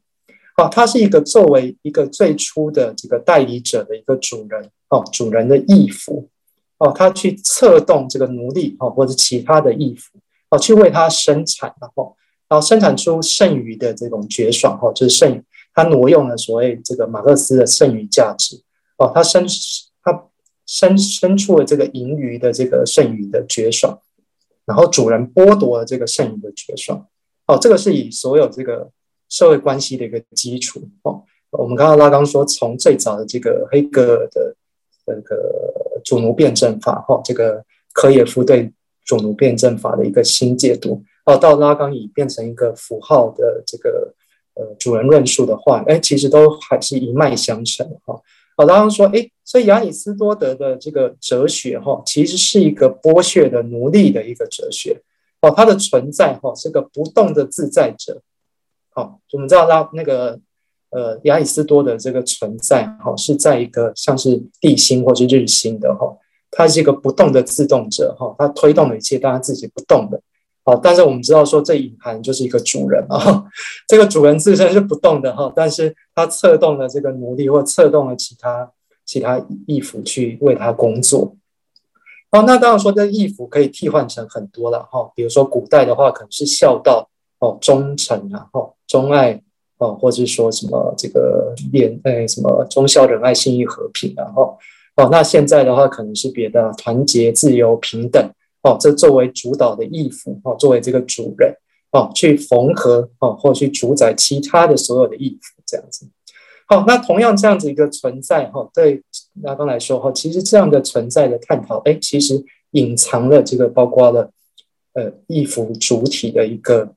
哦，它是一个作为一个最初的这个代理者的一个主人哦，主人的意符哦，他去策动这个奴隶哦，或者其他的意符哦，去为他生产，然后然后生产出剩余的这种绝爽哦，就是剩余。他挪用了所谓这个马克思的剩余价值哦，他生他生生出了这个盈余的这个剩余的绝爽，然后主人剥夺了这个剩余的绝爽哦，这个是以所有这个社会关系的一个基础哦。我们刚刚拉刚说，从最早的这个黑格尔的这个主奴辩证法哈，这个科耶夫对主奴辩证法的一个新解读哦，到拉刚已变成一个符号的这个。呃，主人论述的话，哎，其实都还是一脉相承哈。好，刚刚说，哎，所以亚里士多德的这个哲学哈，其实是一个剥削的奴隶的一个哲学。哦，它的存在哈是个不动的自在者。好，我们知道他那个呃亚里士多德这个存在哈是在一个像是地心或是日心的哈，它是一个不动的自动者哈，它推动了一切，但它自己不动的。好，但是我们知道说这隐含就是一个主人啊，这个主人自身是不动的哈，但是他策动了这个奴隶或策动了其他其他役仆去为他工作。好，那当然说这役仆可以替换成很多了哈，比如说古代的话可能是孝道哦，忠诚啊，哦。忠爱哦，或者说什么这个恋爱什么忠孝仁爱信义和平，然后哦，那现在的话可能是别的团结自由平等哦，这作为主导的义父哦，作为这个主人哦，去缝合哦，或去主宰其他的所有的义父这样子。好，那同样这样子一个存在哈，对拉冈来说哈，其实这样的存在的探讨，哎，其实隐藏了这个包括了呃义父主体的一个。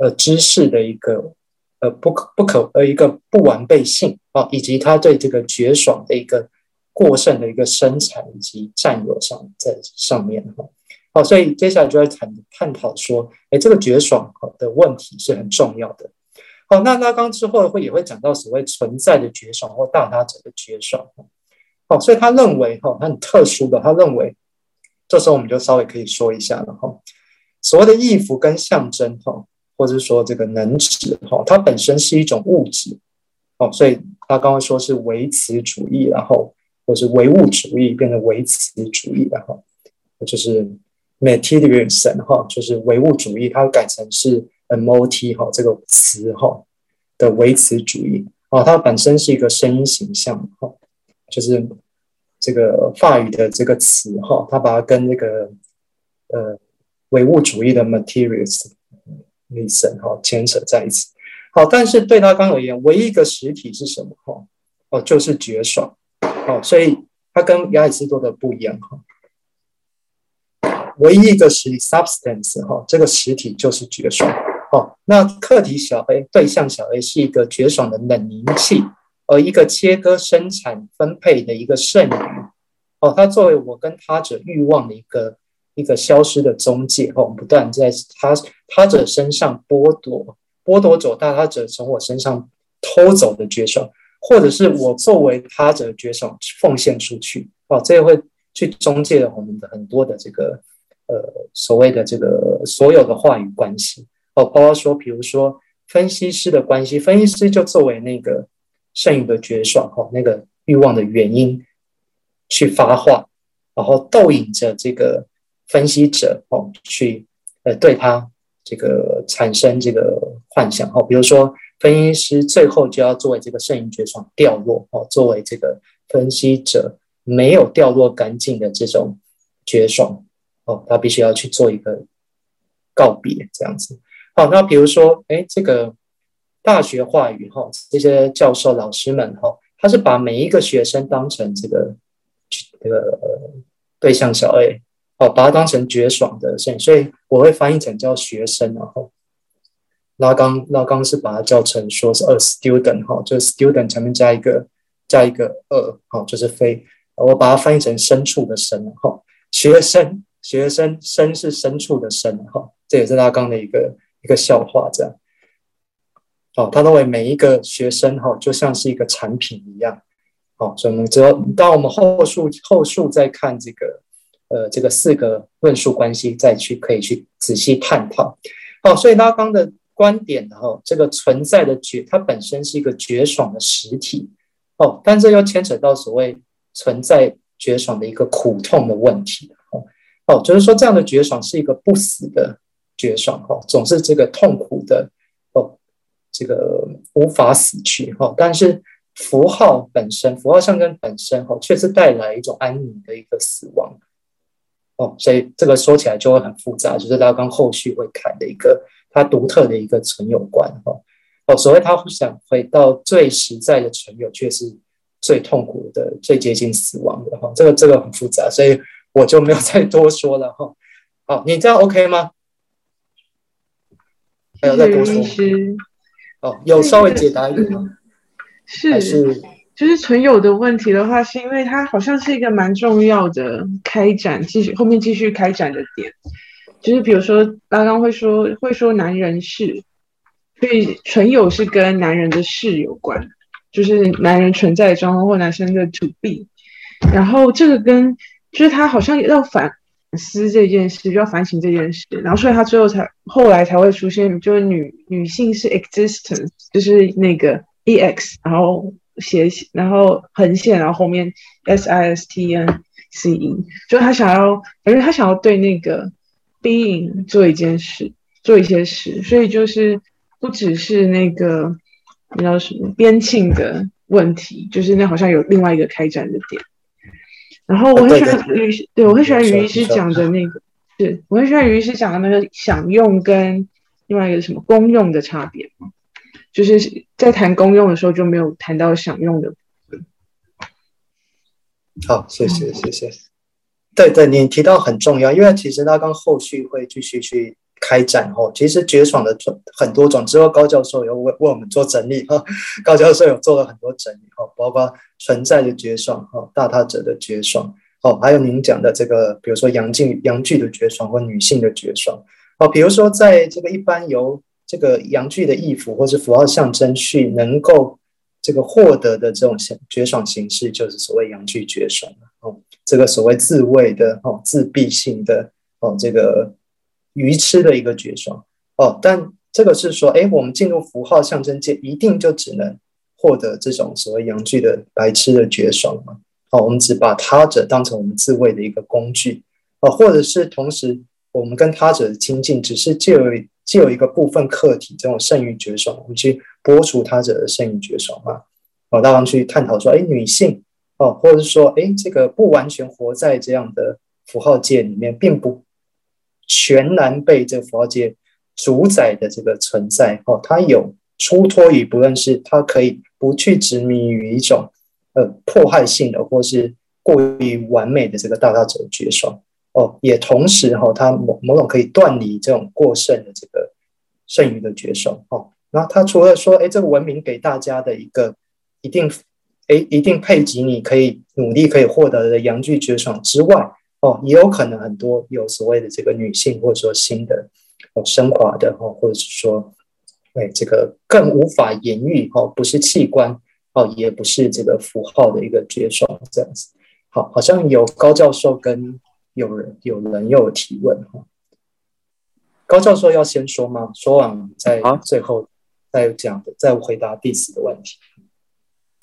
呃，知识的一个呃不可不可呃一个不完备性啊，以及他对这个绝爽的一个过剩的一个生产以及占有上在上面哈，好，所以接下来就要谈探讨说，哎，这个绝爽的问题是很重要的。好，那拉冈之后会也会讲到所谓存在的绝爽或大他者的绝爽。好，所以他认为哈，他很特殊的，他认为这时候我们就稍微可以说一下了哈，所谓的义符跟象征哈。或者说这个能指哈，它本身是一种物质，哦，所以他刚刚说是唯词主义，然后或是唯物主义变成唯词主义，然后就是 materialism 哈，就是唯物主义，它改成是 MOT 哈这个词哈的唯词主义啊，它本身是一个声音形象哈，就是这个法语的这个词哈，它把它跟那个呃唯物主义的 materialism 女神哈牵扯在一起，好，但是对他刚而言，唯一一个实体是什么哈？哦，就是绝爽，哦，所以他跟亚里士多德不一样哈。唯一一个实体 substance 哈，这个实体就是绝爽。哦，那客体小 a 对象小 a 是一个绝爽的冷凝器，而一个切割生产分配的一个剩余。哦，它作为我跟他者欲望的一个。一个消失的中介，哦，不断在他他者身上剥夺剥夺走大他者从我身上偷走的绝爽，或者是我作为他者绝爽奉献出去，哦，这也会去中介我们的很多的这个呃所谓的这个所有的话语关系，哦，包括说，比如说分析师的关系，分析师就作为那个剩余的绝爽，哈，那个欲望的原因去发话，然后逗引着这个。分析者哦，去呃对他这个产生这个幻想哦，比如说分析师最后就要作为这个剩余绝爽掉落哦，作为这个分析者没有掉落干净的这种绝爽哦，他必须要去做一个告别这样子。好，那比如说哎，这个大学话语哈，这些教授老师们哈，他是把每一个学生当成这个这个对象小 a。哦，把它当成绝爽的，所以我会翻译成叫学生，然后拉刚拉刚是把它叫成说是 a student 哈，就是 student 前面加一个加一个 a 好，就是非，我把它翻译成牲畜的牲哈，学生学生生是牲畜的牲哈，这也是拉刚的一个一个笑话这样。哦，他认为每一个学生哈就像是一个产品一样，好，所以我们只要当我们后述后述再看这个。呃，这个四个论述关系再去可以去仔细探讨。好，所以拉冈的观点哈，这个存在的绝，它本身是一个绝爽的实体。哦，但这又牵扯到所谓存在绝爽的一个苦痛的问题。哦，哦，就是说这样的绝爽是一个不死的绝爽。哈，总是这个痛苦的。哦，这个无法死去。哈，但是符号本身，符号象征本身，哈，却是带来一种安宁的一个死亡。哦，所以这个说起来就会很复杂，就是拉冈后续会看的一个他独特的一个存有观哈。哦，所谓他想回到最实在的存有，却是最痛苦的、最接近死亡的哈。这个这个很复杂，所以我就没有再多说了哈。好，你这样 OK 吗？还有再多说？哦，有稍微解答一点吗？是，还是就是存有的问题的话，是因为它好像是一个蛮重要的开展，继续后面继续开展的点，就是比如说拉刚会说会说男人是，所以存有是跟男人的事有关，就是男人存在中或男生的 to be，然后这个跟就是他好像要反思这件事，就要反省这件事，然后所以他最后才后来才会出现，就是女女性是 existence，就是那个 ex，然后。斜然后横线，然后后面 s i s t n c e，就他想要，反正他想要对那个 being 做一件事，做一些事，所以就是不只是那个你知道什么边沁的问题，就是那好像有另外一个开展的点。然后我很喜欢于，对，对我很喜欢于医师讲的那个，是我很喜欢于医师讲的那个享用跟另外一个什么公用的差别。就是在谈公用的时候就没有谈到享用的部分。好，谢谢谢谢。对对，你提到很重要，因为其实拉刚后续会继续去开展哦。其实绝爽的很多种，之后高教授有为为我们做整理哈。高教授有做了很多整理哈，包括存在的绝爽哈，大他者的绝爽哦，还有您讲的这个，比如说阳具阳具的绝爽或女性的绝爽哦，比如说在这个一般由。这个阳具的意符或是符号象征去能够这个获得的这种绝爽形式，就是所谓阳具绝爽哦。这个所谓自慰的哦，自闭性的哦，这个愚痴的一个绝爽哦。但这个是说，哎，我们进入符号象征界，一定就只能获得这种所谓阳具的白痴的绝爽吗？哦，我们只把他者当成我们自慰的一个工具哦，或者是同时我们跟他者的亲近，只是借由。既有一个部分客体，这种剩余绝爽，我们去剥除他者的剩余绝爽嘛？哦，大家去探讨说，哎，女性哦，或者是说，哎，这个不完全活在这样的符号界里面，并不全然被这个符号界主宰的这个存在哦，它有出脱于，不论是它可以不去执迷于一种呃迫害性的，或是过于完美的这个大道者的绝爽。哦，也同时哈，它某某种可以断离这种过剩的这个剩余的绝爽哦。那它除了说，哎，这个文明给大家的一个一定，哎，一定配给你可以努力可以获得的阳具绝爽之外，哦，也有可能很多有所谓的这个女性或者说新的哦升华的哈，或者是说，哎，这个更无法言喻哦，不是器官哦，也不是这个符号的一个绝爽这样子。好，好像有高教授跟。有人有人又有提问哈，高教授要先说吗？说完再最后再讲的，再回答第四个问题。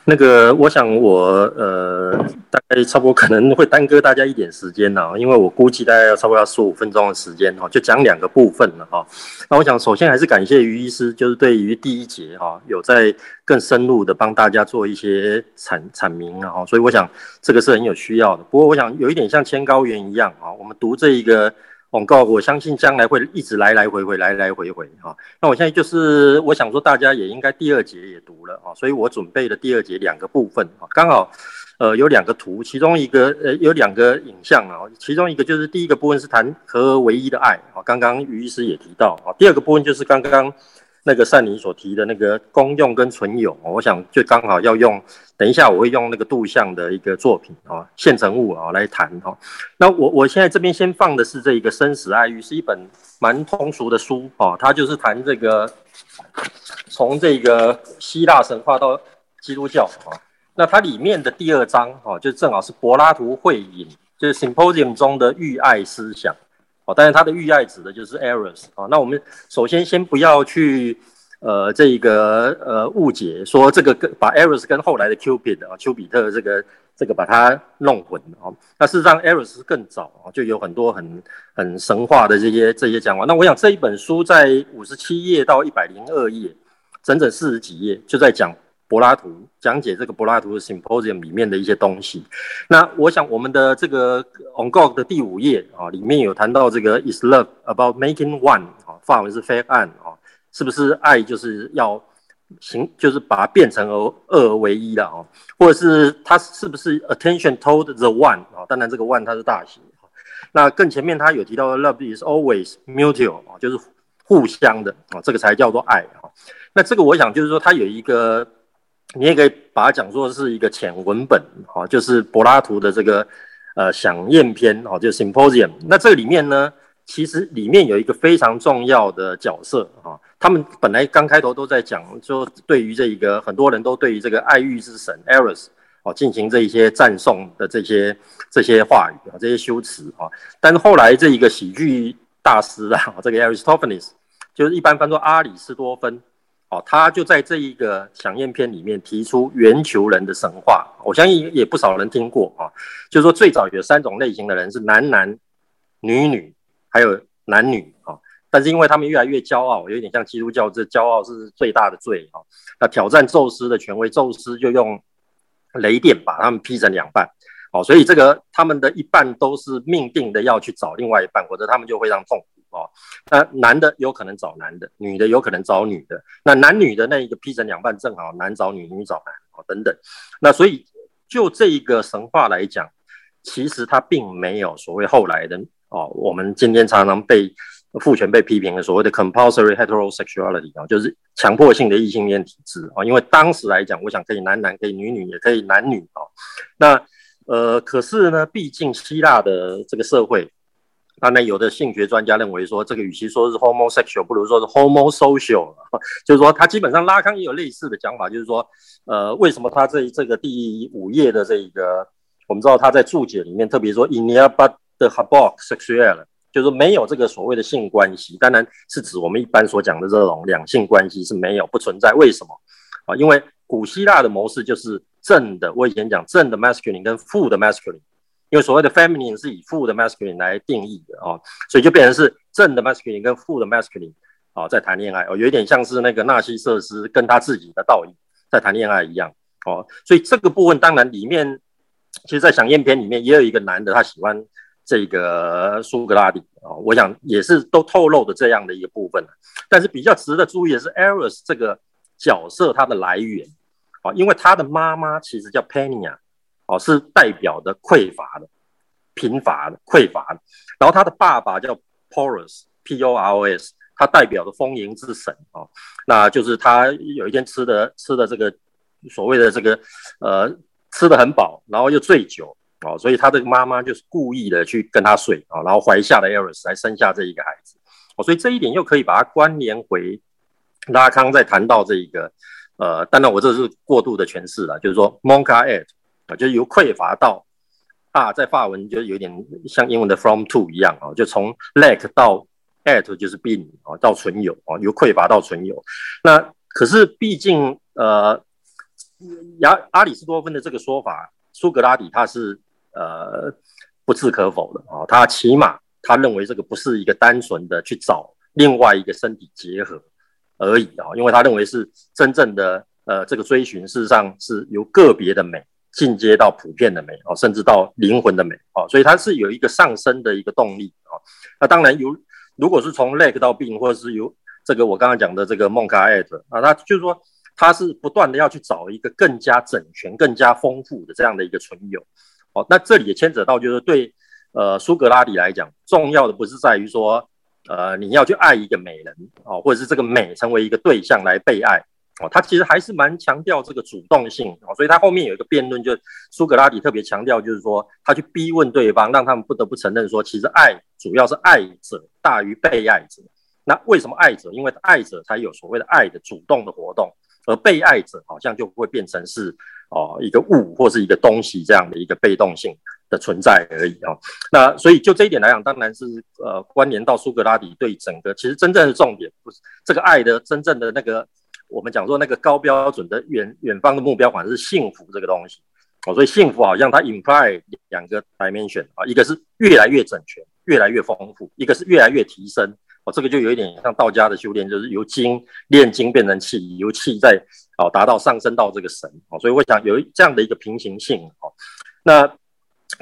那个，我想我呃，大概差不多可能会耽搁大家一点时间呢，因为我估计大概要差不多要十五分钟的时间哈，就讲两个部分了哈。那我想首先还是感谢于医师，就是对于第一节哈，有在更深入的帮大家做一些阐阐明啊，所以我想这个是很有需要的。不过我想有一点像千高原一样啊，我们读这一个。广告，我相信将来会一直来来回回，来来回回哈。那我现在就是，我想说，大家也应该第二节也读了啊，所以我准备了第二节两个部分啊，刚好呃有两个图，其中一个呃有两个影像啊，其中一个就是第一个部分是谈合而为一的爱啊，刚刚于医师也提到啊，第二个部分就是刚刚。那个善尼所提的那个功用跟存有，我想就刚好要用。等一下我会用那个杜象的一个作品啊，现成物啊来谈哈。那我我现在这边先放的是这一个《生死爱欲》，是一本蛮通俗的书哦，它就是谈这个从这个希腊神话到基督教啊。那它里面的第二章哦，就正好是柏拉图会引，就是 Symposium 中的欲爱思想。哦，但是他的欲爱指的就是 Eros 啊。那我们首先先不要去呃这个呃误解，说这个跟把 Eros 跟后来的 Cupid 啊丘比特这个这个把它弄混啊。那事实上 Eros 是更早啊，就有很多很很神话的这些这些讲法。那我想这一本书在五十七页到一百零二页，整整四十几页就在讲。柏拉图讲解这个柏拉图的 Symposium 里面的一些东西。那我想我们的这个 On God 的第五页啊，里面有谈到这个 Is love about making one 啊，法文是 faire un 啊，是不是爱就是要行，就是把它变成而二而为一的啊？或者是它是不是 Attention told the one 啊？当然这个 one 它是大写。那更前面他有提到 Love is always mutual 啊，就是互相的啊，这个才叫做爱啊。那这个我想就是说它有一个。你也可以把它讲作是一个浅文本，哈，就是柏拉图的这个呃饗宴篇，哈，就 Symposium。那这个里面呢，其实里面有一个非常重要的角色，哈，他们本来刚开头都在讲，就对于这一个很多人都对于这个爱欲之神 Eros，哦，进行这一些赞颂的这些这些话语啊，这些修辞啊，但是后来这一个喜剧大师啊，这个 Aristophanes，就是一般翻作阿里斯多芬。哦，他就在这一个饗宴篇里面提出圆球人的神话，我相信也不少人听过啊。就是说最早有三种类型的人是男男、女女，还有男女啊。但是因为他们越来越骄傲，有点像基督教，这骄傲是最大的罪啊。那挑战宙斯的权威，宙斯就用雷电把他们劈成两半。哦，所以这个他们的一半都是命定的要去找另外一半，否则他们就非常痛苦。哦，那男的有可能找男的，女的有可能找女的。那男女的那一个劈成两半，正好男找女，女找男，哦，等等。那所以就这一个神话来讲，其实它并没有所谓后来的哦，我们今天常常被父权被批评的所谓的 compulsory heterosexuality 啊，就是强迫性的异性恋体制啊。因为当时来讲，我想可以男男，可以女女，也可以男女啊。那呃，可是呢，毕竟希腊的这个社会。当然，有的性学专家认为说，这个与其说是 homosexual，不如说是 homosocial，就是说，他基本上拉康也有类似的讲法，就是说，呃，为什么他这这个第五页的这一个，我们知道他在注解里面特别说 inia but the habok sexual，就是说没有这个所谓的性关系，当然是指我们一般所讲的这种两性关系是没有不存在。为什么？啊，因为古希腊的模式就是正的，我以前讲正的 masculine 跟负的 masculine。因为所谓的 feminine 是以负的 masculine 来定义的哦，所以就变成是正的 masculine 跟负的 masculine 哦，在谈恋爱哦，有一点像是那个纳西瑟斯跟他自己的倒影在谈恋爱一样哦，所以这个部分当然里面，其实，在想宴篇里面也有一个男的他喜欢这个苏格拉底哦，我想也是都透露的这样的一个部分，但是比较值得注意的是 Eros 这个角色他的来源哦，因为他的妈妈其实叫 Penia。哦，是代表的匮乏的、贫乏的、匮乏的。然后他的爸爸叫 Poros，P-O-R-O-S，他代表的丰盈之神哦。那就是他有一天吃的吃的这个所谓的这个呃吃的很饱，然后又醉酒哦，所以他的妈妈就是故意的去跟他睡啊，然后怀下了 Eros 来生下这一个孩子哦。所以这一点又可以把它关联回拉康在谈到这一个呃，当然我这是过度的诠释了，就是说 Monca Ed 啊，就是由匮乏到啊，在法文就有点像英文的 from to 一样啊，就从 lack 到 at 就是 being 啊，到存有啊，由匮乏到存有。那可是毕竟呃，亚阿里斯多芬的这个说法，苏格拉底他是呃不置可否的啊，他起码他认为这个不是一个单纯的去找另外一个身体结合而已啊，因为他认为是真正的呃这个追寻，事实上是由个别的美。进阶到普遍的美哦，甚至到灵魂的美哦，所以它是有一个上升的一个动力哦。那当然有，如果是从 lack 到病或者是由这个我刚刚讲的这个 manque à être 啊，那就是说它是不断的要去找一个更加整全、更加丰富的这样的一个存有哦。那这里也牵扯到，就是对呃苏格拉底来讲，重要的不是在于说呃你要去爱一个美人哦，或者是这个美成为一个对象来被爱。哦，他其实还是蛮强调这个主动性哦，所以他后面有一个辩论，就苏格拉底特别强调，就是说他去逼问对方，让他们不得不承认说，其实爱主要是爱者大于被爱者。那为什么爱者？因为爱者才有所谓的爱的主动的活动，而被爱者好像就会变成是哦一个物或是一个东西这样的一个被动性的存在而已哦。那所以就这一点来讲，当然是呃关联到苏格拉底对整个其实真正的重点不是这个爱的真正的那个。我们讲说那个高标准的远远方的目标，反而是幸福这个东西。哦，所以幸福好像它 imply 两个 dimension 啊，一个是越来越整全、越来越丰富，一个是越来越提升。哦，这个就有一点像道家的修炼，就是由精炼精变成气，由气再哦达到上升到这个神。哦，所以我想有这样的一个平行性。哦，那。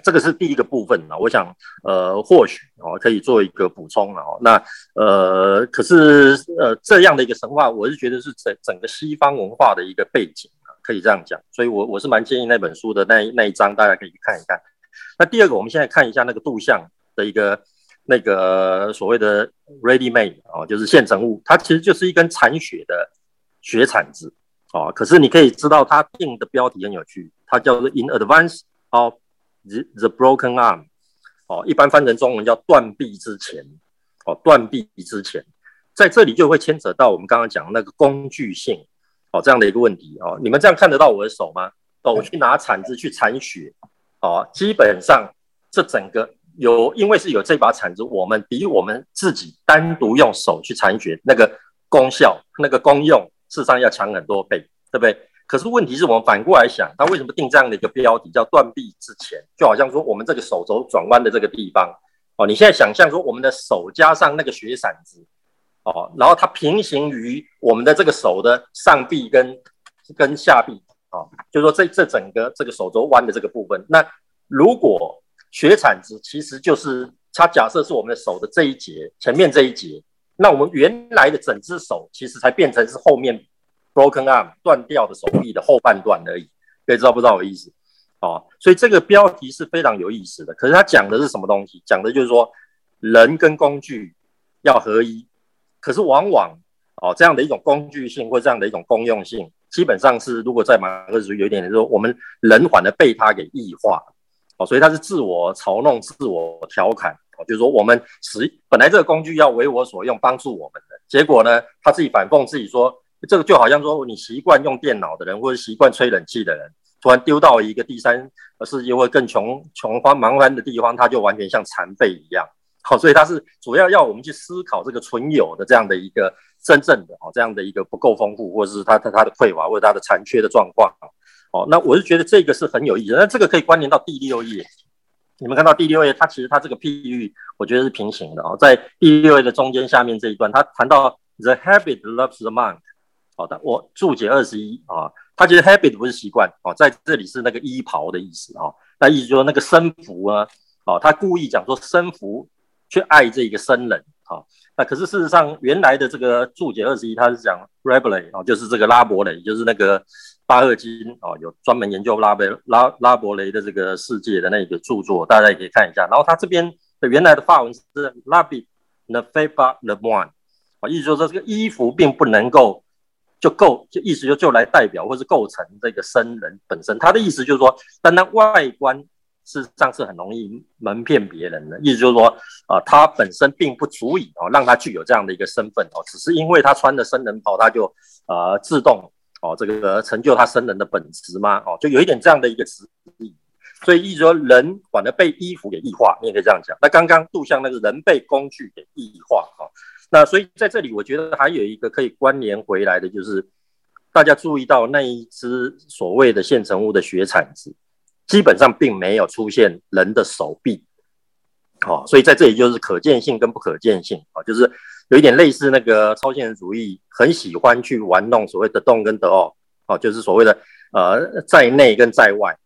这个是第一个部分啊，我想呃或许哦可以做一个补充了哦。那呃可是呃这样的一个神话，我是觉得是整整个西方文化的一个背景啊，可以这样讲。所以我我是蛮建议那本书的那那一章大家可以去看一看。那第二个，我们现在看一下那个杜象的一个那个所谓的 ready made 哦，就是现成物，它其实就是一根铲雪的雪铲子哦，可是你可以知道它定的标题很有趣，它叫做 In Advance of the, the Broken Arm，哦，一般翻成中文叫断臂之前，哦，断臂之前，在这里就会牵扯到我们刚刚讲那个工具性，哦，这样的一个问题，哦，你们这样看得到我的手吗？哦，我去拿铲子去铲雪，哦，基本上这整个有，因为是有这把铲子，我们比我们自己单独用手去铲雪那个功效、那个功用。事实上要强很多倍，对不对？可是问题是我们反过来想，他为什么定这样的一个标题叫断臂之前？就好像说我们这个手肘转弯的这个地方哦，你现在想象说我们的手加上那个雪铲子哦，然后它平行于我们的这个手的上臂跟跟下臂哦，就说这这整个这个手肘弯的这个部分，那如果雪铲子其实就是它假设是我们的手的这一节前面这一节。那我们原来的整只手其实才变成是后面 broken arm 断掉的手臂的后半段而已，可以知道不知道我意思？哦，所以这个标题是非常有意思的。可是它讲的是什么东西？讲的就是说人跟工具要合一。可是往往哦这样的一种工具性或这样的一种功用性，基本上是如果在马克思主义有一点说，我们人反而被它给异化。哦，所以它是自我嘲弄、自我调侃。哦就是说，我们使本来这个工具要为我所用，帮助我们的，结果呢，他自己反讽自己说，这个就好像说，你习惯用电脑的人，或者习惯吹冷气的人，突然丢到一个第三世界或更穷穷荒蛮荒的地方，他就完全像残废一样。好，所以他是主要要我们去思考这个存有的这样的一个真正的哦，这样的一个不够丰富，或者是他他他的匮乏，或者他的残缺的状况。哦，那我是觉得这个是很有意思，那这个可以关联到第六页。你们看到第六页，它其实它这个譬喻，我觉得是平行的哦。在第六页的中间下面这一段，它谈到 the habit loves the monk。好的，我注解二十一啊，他其实 habit 不是习惯哦，在这里是那个衣袍的意思啊。那意思说那个僧服啊，哦，他故意讲说僧服去爱这一个僧人啊。那可是事实上，原来的这个注解二十一，他是讲 Rabelais 哦，就是这个拉伯雷，就是那个。巴赫金哦，有专门研究拉贝拉拉伯雷的这个世界的那个著作，大家也可以看一下。然后他这边的原来的发文是 l'habit ne fait pas le moine，啊，意思就说这个衣服并不能够就够，就意思就就来代表或是构成这个僧人本身。他的意思就是说，单单外观是上是很容易蒙骗别人的。意思就是说，啊，他本身并不足以哦让他具有这样的一个身份哦，只是因为他穿的僧人袍，他就呃自动。哦，这个成就他僧人的本质吗？哦，就有一点这样的一个词义，所以意思说人反而被衣服给异化，你也可以这样讲。那刚刚杜象那个人被工具给异化，哈、哦，那所以在这里我觉得还有一个可以关联回来的，就是大家注意到那一只所谓的现成物的雪铲子，基本上并没有出现人的手臂，哦，所以在这里就是可见性跟不可见性、哦，就是。有一点类似那个超现实主义，很喜欢去玩弄所谓的动跟德哦，就是所谓的呃在内跟在外。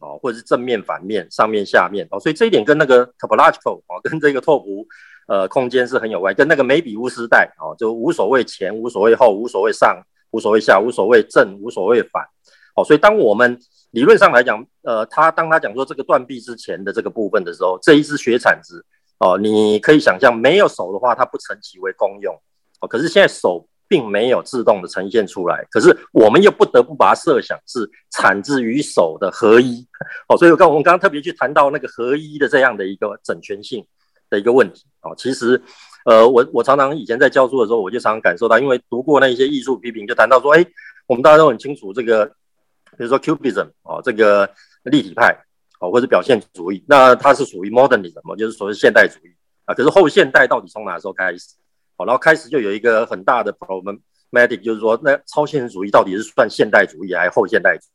哦，或者是正面反面、上面下面。哦，所以这一点跟那个 topological 哦，跟这个拓扑呃空间是很有外，跟那个梅比乌斯带哦，就无所谓前、无所谓后、无所谓上、无所谓下、无所谓正、无所谓反哦，所以当我们理论上来讲，呃，他当他讲说这个断臂之前的这个部分的时候，这一只雪铲子。哦，你可以想象，没有手的话，它不成其为功用。哦，可是现在手并没有自动的呈现出来，可是我们又不得不把它设想是铲子与手的合一。哦，所以我刚我们刚刚特别去谈到那个合一的这样的一个整全性的一个问题。哦，其实，呃，我我常常以前在教书的时候，我就常常感受到，因为读过那一些艺术批评，就谈到说，哎，我们大家都很清楚这个，比如说 Cubism 哦，这个立体派。哦，或者表现主义，那它是属于 modernism，就是所谓现代主义啊。可是后现代到底从哪时候开始？好，然后开始就有一个很大的 problematic，就是说，那超现实主义到底是算现代主义还是后现代主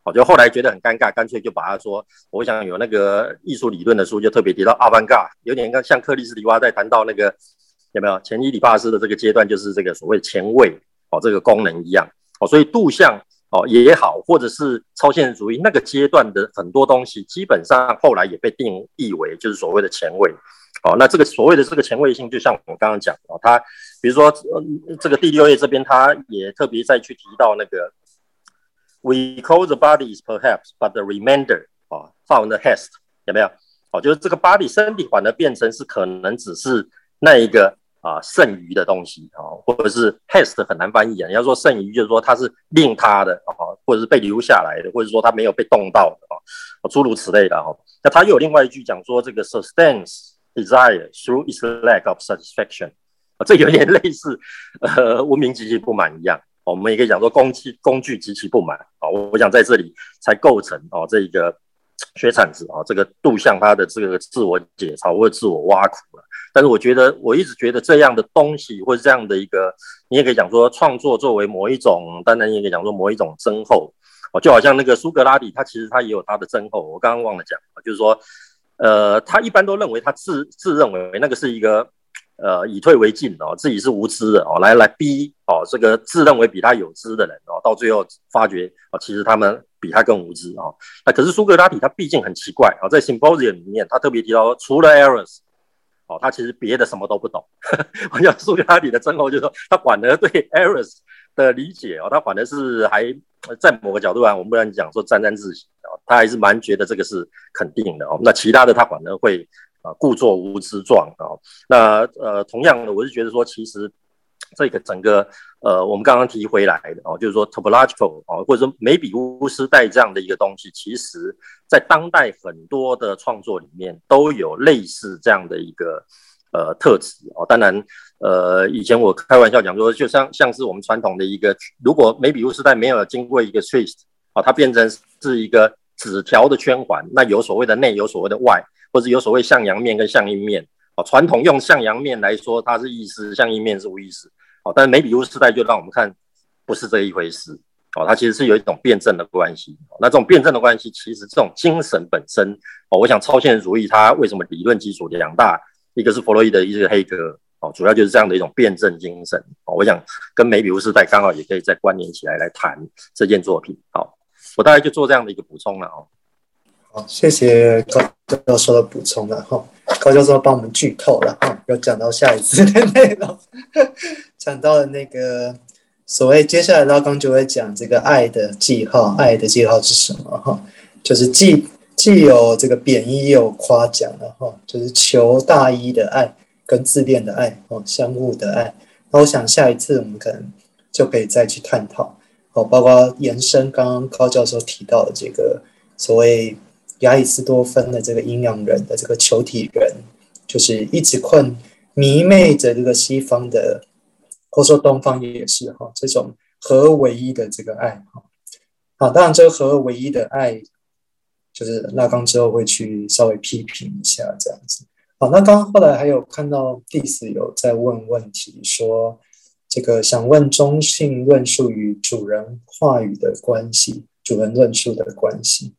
义？好，就后来觉得很尴尬，干脆就把它说，我想有那个艺术理论的书就特别提到阿班嘎有点像克里斯蒂娃在谈到那个有没有前伊里帕斯的这个阶段，就是这个所谓前卫哦，这个功能一样哦，所以杜象。哦，也好，或者是超现实主义那个阶段的很多东西，基本上后来也被定义为就是所谓的前卫。哦，那这个所谓的这个前卫性，就像我刚刚讲哦，他比如说，呃，这个第六页这边，他也特别再去提到那个，We call the body is perhaps, but the remainder，哦，法文的 hast 有没有？哦，就是这个 body 身体反而变成是可能只是那一个啊、剩余的东西啊、或者是 hast 很难翻译啊。你要说剩余，就是说它是令他的啊、或者是被留下来的，或者说它没有被动到的啊、诸如此类的哈、哦。那他又有另外一句讲说，这个 sustains desire through its lack of satisfaction 啊，这有点类似呃文明极其不满一样。我们也可以讲说工具工具极其不满啊，我我想在这里才构成哦这一个雪铲子啊，这个杜象他的这个自我解嘲或者自我挖苦了。但是我觉得我一直觉得这样的东西或者这样的一个，你也可以讲说创作作为某一种，当然也可以讲说某一种增厚哦，就好像那个苏格拉底，他其实他也有他的增厚。我刚刚忘了讲啊，就是说呃，他一般都认为他自自认为那个是一个。呃，以退为进哦，自己是无知的哦，来来逼哦，这个自认为比他有知的人哦，到最后发觉哦，其实他们比他更无知哦。那可是苏格拉底他毕竟很奇怪啊，在 Symposium 里面，他特别提到，除了 Eros 哦，他其实别的什么都不懂。我讲苏格拉底的征候就是说，他反而对 Eros 的理解哦，他反而是还在某个角度上，我们不能讲说沾沾自喜哦，他还是蛮觉得这个是肯定的哦。那其他的他反而会。啊，故作无知状啊！那呃，同样的，我是觉得说，其实这个整个呃，我们刚刚提回来的哦，就是说 topological 哦，或者说眉笔乌斯带这样的一个东西，其实在当代很多的创作里面都有类似这样的一个呃特质哦。当然，呃，以前我开玩笑讲说，就像像是我们传统的一个，如果眉笔乌斯带没有经过一个 twist 啊，它变成是一个纸条的圈环，那有所谓的内，有所谓的外。或者有所谓向阳面跟向阴面，哦，传统用向阳面来说，它是意思；向阴面是无意思，哦，但是梅比乌斯带就让我们看，不是这一回事，哦，它其实是有一种辩证的关系。那这种辩证的关系，其实这种精神本身，哦，我想超现实主义它为什么理论基础两大，一个是弗洛伊德，一个是黑格，哦，主要就是这样的一种辩证精神。哦，我想跟梅比乌斯带刚好也可以再关联起来来谈这件作品。好，我大概就做这样的一个补充了，哦。好，谢谢高教授的补充了哈。高教授帮我们剧透了哈，有讲到下一次的内容，讲到了那个所谓接下来拉冈就会讲这个爱的记号，爱的记号是什么哈？就是既既有这个贬义，又有夸奖的哈，就是求大一的爱跟自恋的爱哦，相互的爱。那我想下一次我们可能就可以再去探讨哦，包括延伸刚刚高教授提到的这个所谓。亚里斯多芬的这个阴阳人的这个球体人，就是一直困迷昧着这个西方的，或说东方也是哈，这种合而为一的这个爱哈。好，当然这个合而为一的爱，就是拉冈之后会去稍微批评一下这样子。好，那刚刚后来还有看到 diss 有在问问题，说这个想问中性论述与主人话语的关系，主人论述的关系。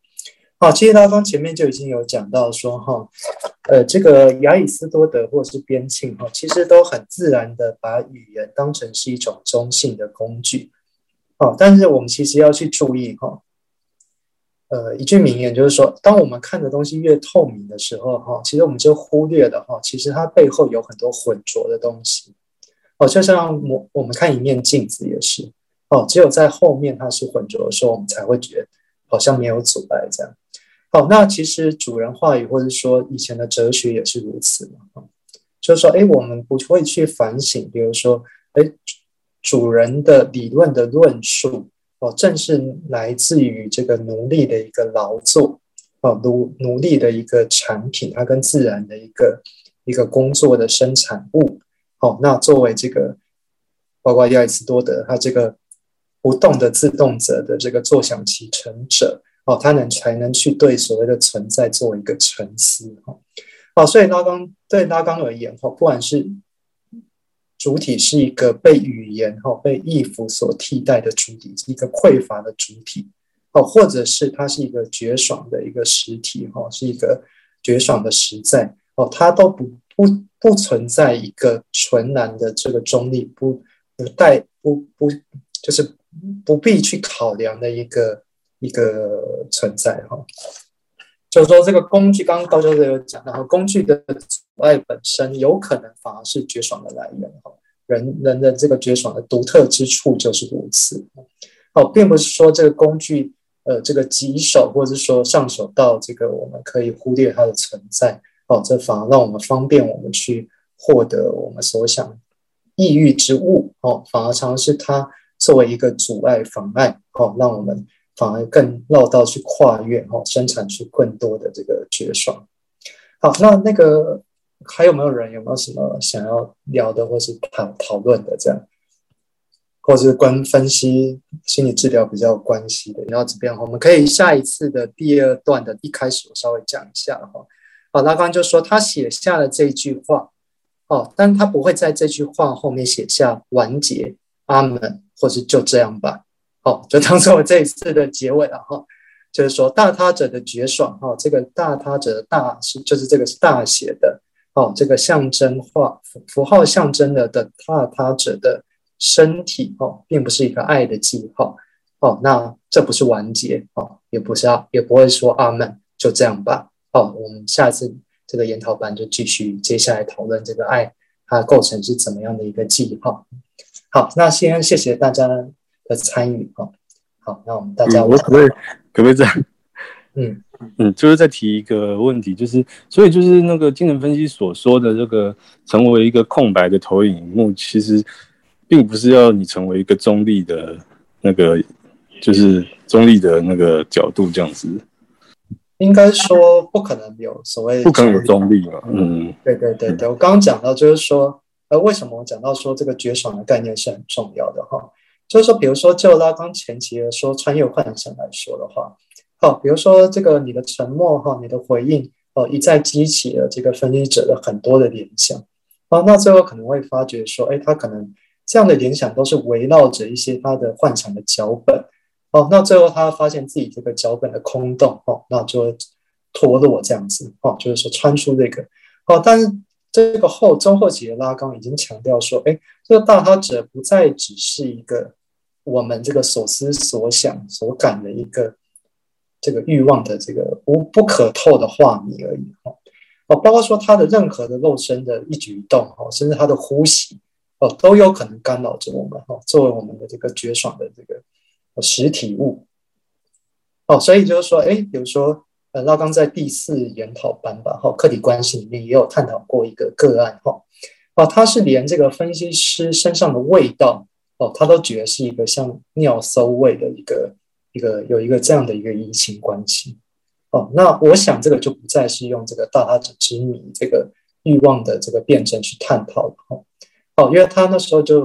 好，其实拉冈前面就已经有讲到说，哈，呃，这个亚里斯多德或者是边沁，哈，其实都很自然的把语言当成是一种中性的工具，好，但是我们其实要去注意，哈，呃，一句名言就是说，当我们看的东西越透明的时候，哈，其实我们就忽略了，哈，其实它背后有很多浑浊的东西，哦，就像我我们看一面镜子也是，哦，只有在后面它是浑浊的时候，我们才会觉得好像没有阻碍这样。好，那其实主人话语，或者说以前的哲学也是如此嘛。就是说，哎，我们不会去反省，比如说，哎，主人的理论的论述，哦，正是来自于这个奴隶的一个劳作，哦，奴奴隶的一个产品，它跟自然的一个一个工作的生产物。好，那作为这个，包括亚里士多德，他这个不动的自动者的这个坐享其成者。哦，他能才能去对所谓的存在做一个沉思哈。哦，所以拉冈对拉冈而言哈，不管是主体是一个被语言哈被意符所替代的主体，一个匮乏的主体哦，或者是它是一个绝爽的一个实体哈，是一个绝爽的实在哦，它都不不不存在一个纯然的这个中立，不不带不不就是不必去考量的一个。一个存在哈，就是说这个工具，刚刚高教授有讲，然后工具的阻碍本身有可能反而是绝爽的来源哈，人人的这个绝爽的独特之处就是如此，哦，并不是说这个工具呃这个棘手，或者是说上手到这个我们可以忽略它的存在，哦，这反而让我们方便我们去获得我们所想意欲之物。哦，反而常常是它作为一个阻碍、妨碍。哦，让我们反而更绕道去跨越哦，生产出更多的这个绝爽。好，那那个还有没有人有没有什么想要聊的，或是讨讨论的这样？或者是关分析心理治疗比较有关系的，然后这边我们可以下一次的第二段的一开始，我稍微讲一下哈。好，拉刚就说他写下了这句话，哦，但他不会在这句话后面写下完结，阿门，或是就这样吧。好，就当做我这一次的结尾了哈。就是说大他者的绝爽哈，这个大他者的大是就是这个是大写的，哦，这个象征化符号象征了的大他者的。身体哦，并不是一个爱的记号哦，那这不是完结哦，也不是啊，也不会说阿门，就这样吧哦。我们下次这个研讨班就继续接下来讨论这个爱它构成是怎么样的一个记号。好，那先谢谢大家的参与哦。好，那我们大家、嗯、我可不可以可不可以这样？嗯嗯，就是再提一个问题，就是所以就是那个精神分析所说的这个成为一个空白的投影幕，其实。并不是要你成为一个中立的那个，就是中立的那个角度这样子。应该说不可能有所谓不可能有中立嘛。嗯，对对对对，我刚刚讲到就是说，呃，为什么我讲到说这个绝爽的概念是很重要的哈？就是说，比如说就拉冈前期的说穿越幻想来说的话，好，比如说这个你的沉默哈，你的回应哦，一再激起了这个分析者的很多的联想啊，那最后可能会发觉说，哎，他可能。这样的联想都是围绕着一些他的幻想的脚本，哦，那最后他发现自己这个脚本的空洞，哦，那就会脱落这样子，哦，就是说穿出这个，哦，但是这个后中后期的拉冈已经强调说，哎，这个大他者不再只是一个我们这个所思所想所感的一个这个欲望的这个无不可透的画谜而已，哦，哦，包括说他的任何的肉身的一举一动，哦，甚至他的呼吸。哦，都有可能干扰着我们哈，作为我们的这个绝爽的这个实体物。哦，所以就是说，哎，比如说，呃，拉刚在第四研讨班吧，哈，客体关系里面也有探讨过一个个案，哈，哦，他是连这个分析师身上的味道，哦，他都觉得是一个像尿馊味的一个一个有一个这样的一个移情关系。哦，那我想这个就不再是用这个大他者之谜这个欲望的这个辩证去探讨了，哈。哦，因为他那时候就，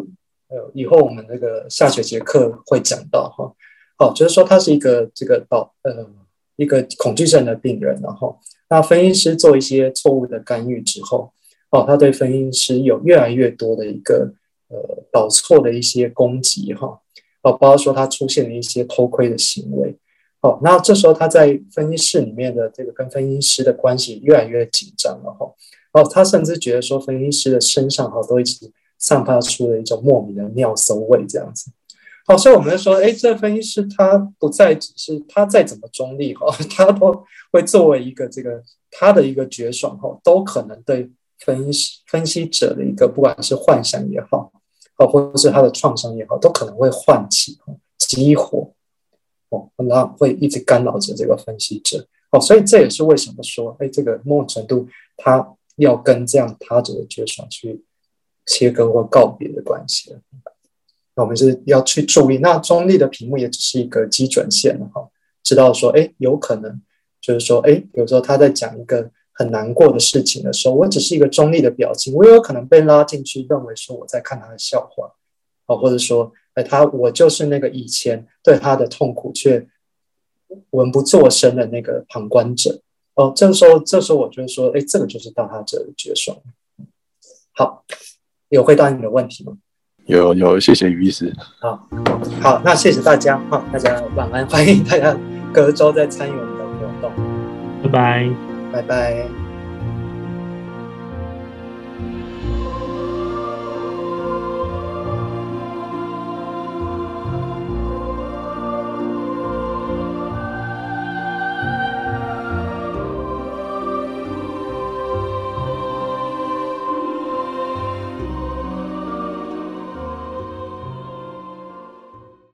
呃，以后我们那个下学期课会讲到哈，哦，就是说他是一个这个导，呃，一个恐惧症的病人，然后那分析师做一些错误的干预之后，哦，他对分析师有越来越多的一个呃导错的一些攻击哈，哦，包括说他出现了一些偷窥的行为，哦，那这时候他在分析室里面的这个跟分析师的关系越来越紧张了哈。哦，他甚至觉得说，分析师的身上哈都一直散发出了一种莫名的尿馊味，这样子。好，所以我们说，哎，这分析师他不再只是他再怎么中立哈，他都会作为一个这个他的一个绝爽哈，都可能对分析分析者的一个不管是幻想也好，哦，或者是他的创伤也好，都可能会唤起激活哦，那会一直干扰着这个分析者。哦，所以这也是为什么说，哎，这个某种程度他。要跟这样他者的绝爽去切割或告别的关系，我们是要去注意。那中立的屏幕也只是一个基准线哈，知道说，哎，有可能就是说，哎，比如说他在讲一个很难过的事情的时候，我只是一个中立的表情，我也有可能被拉进去，认为说我在看他的笑话，啊，或者说，哎，他我就是那个以前对他的痛苦却闻不作声的那个旁观者。哦，这个时候，这时候我就说，哎，这个就是到他者的绝爽。好，有回答你的问题吗？有有，谢谢于医师。好，好，那谢谢大家，好，大家晚安，欢迎大家隔周再参与我们的活动。拜拜，拜拜。